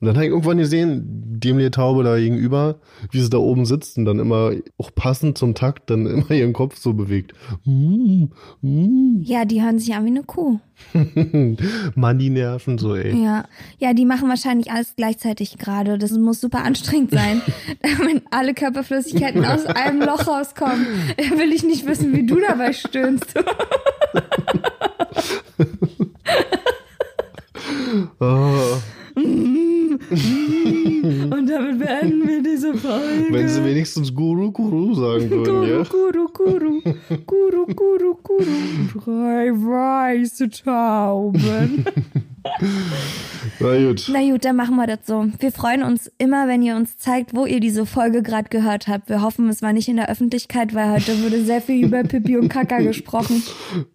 Und dann habe ich irgendwann gesehen, dämliche Taube da gegenüber, wie sie da oben sitzt und dann immer, auch passend zum Takt, dann immer ihren Kopf so bewegt. Mm, mm. Ja, die hören sich an wie eine Kuh. Mann, die nerven so, ey. Ja, ja, die machen wahrscheinlich alles gleichzeitig gerade. Das muss super anstrengend sein, wenn alle Körperflüssigkeiten aus einem Loch rauskommen. Will ich nicht wissen, wie du dabei stöhnst. Oh, Und damit beenden wir diese Folge. wenn sie wenigstens Guru Guru sagen würden, ja. Guru, Guru, Guru, Guru, Guru, Guru. Drei weiße Tauben. Na gut. Na gut, dann machen wir das so. Wir freuen uns immer, wenn ihr uns zeigt, wo ihr diese Folge gerade gehört habt. Wir hoffen, es war nicht in der Öffentlichkeit, weil heute wurde sehr viel über Pipi und Kaka gesprochen.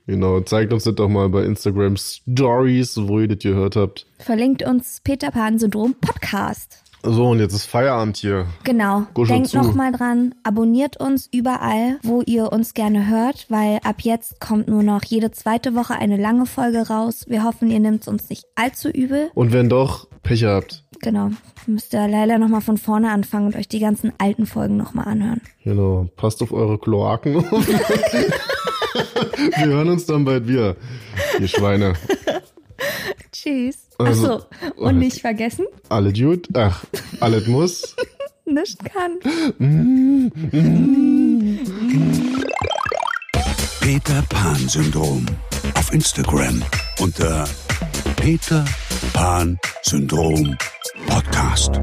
Genau, zeigt uns das doch mal bei Instagram Stories, wo ihr das gehört habt. Verlinkt uns Peter Pan Syndrom Podcast. So, und jetzt ist Feierabend hier. Genau. Kuschel Denkt zu. noch mal dran, abonniert uns überall, wo ihr uns gerne hört, weil ab jetzt kommt nur noch jede zweite Woche eine lange Folge raus. Wir hoffen, ihr nehmt es uns nicht allzu übel. Und wenn doch, Pech habt. Genau. Müsst ihr leider noch mal von vorne anfangen und euch die ganzen alten Folgen noch mal anhören. Genau, passt auf eure Kloaken auf. Wir hören uns dann bald wieder, ihr Schweine. Tschüss. Also- Achso, und nicht vergessen, Alle gut, ach, alles muss. nicht kann. Peter Pan Syndrom. Auf Instagram unter Peter Pan Syndrom Podcast.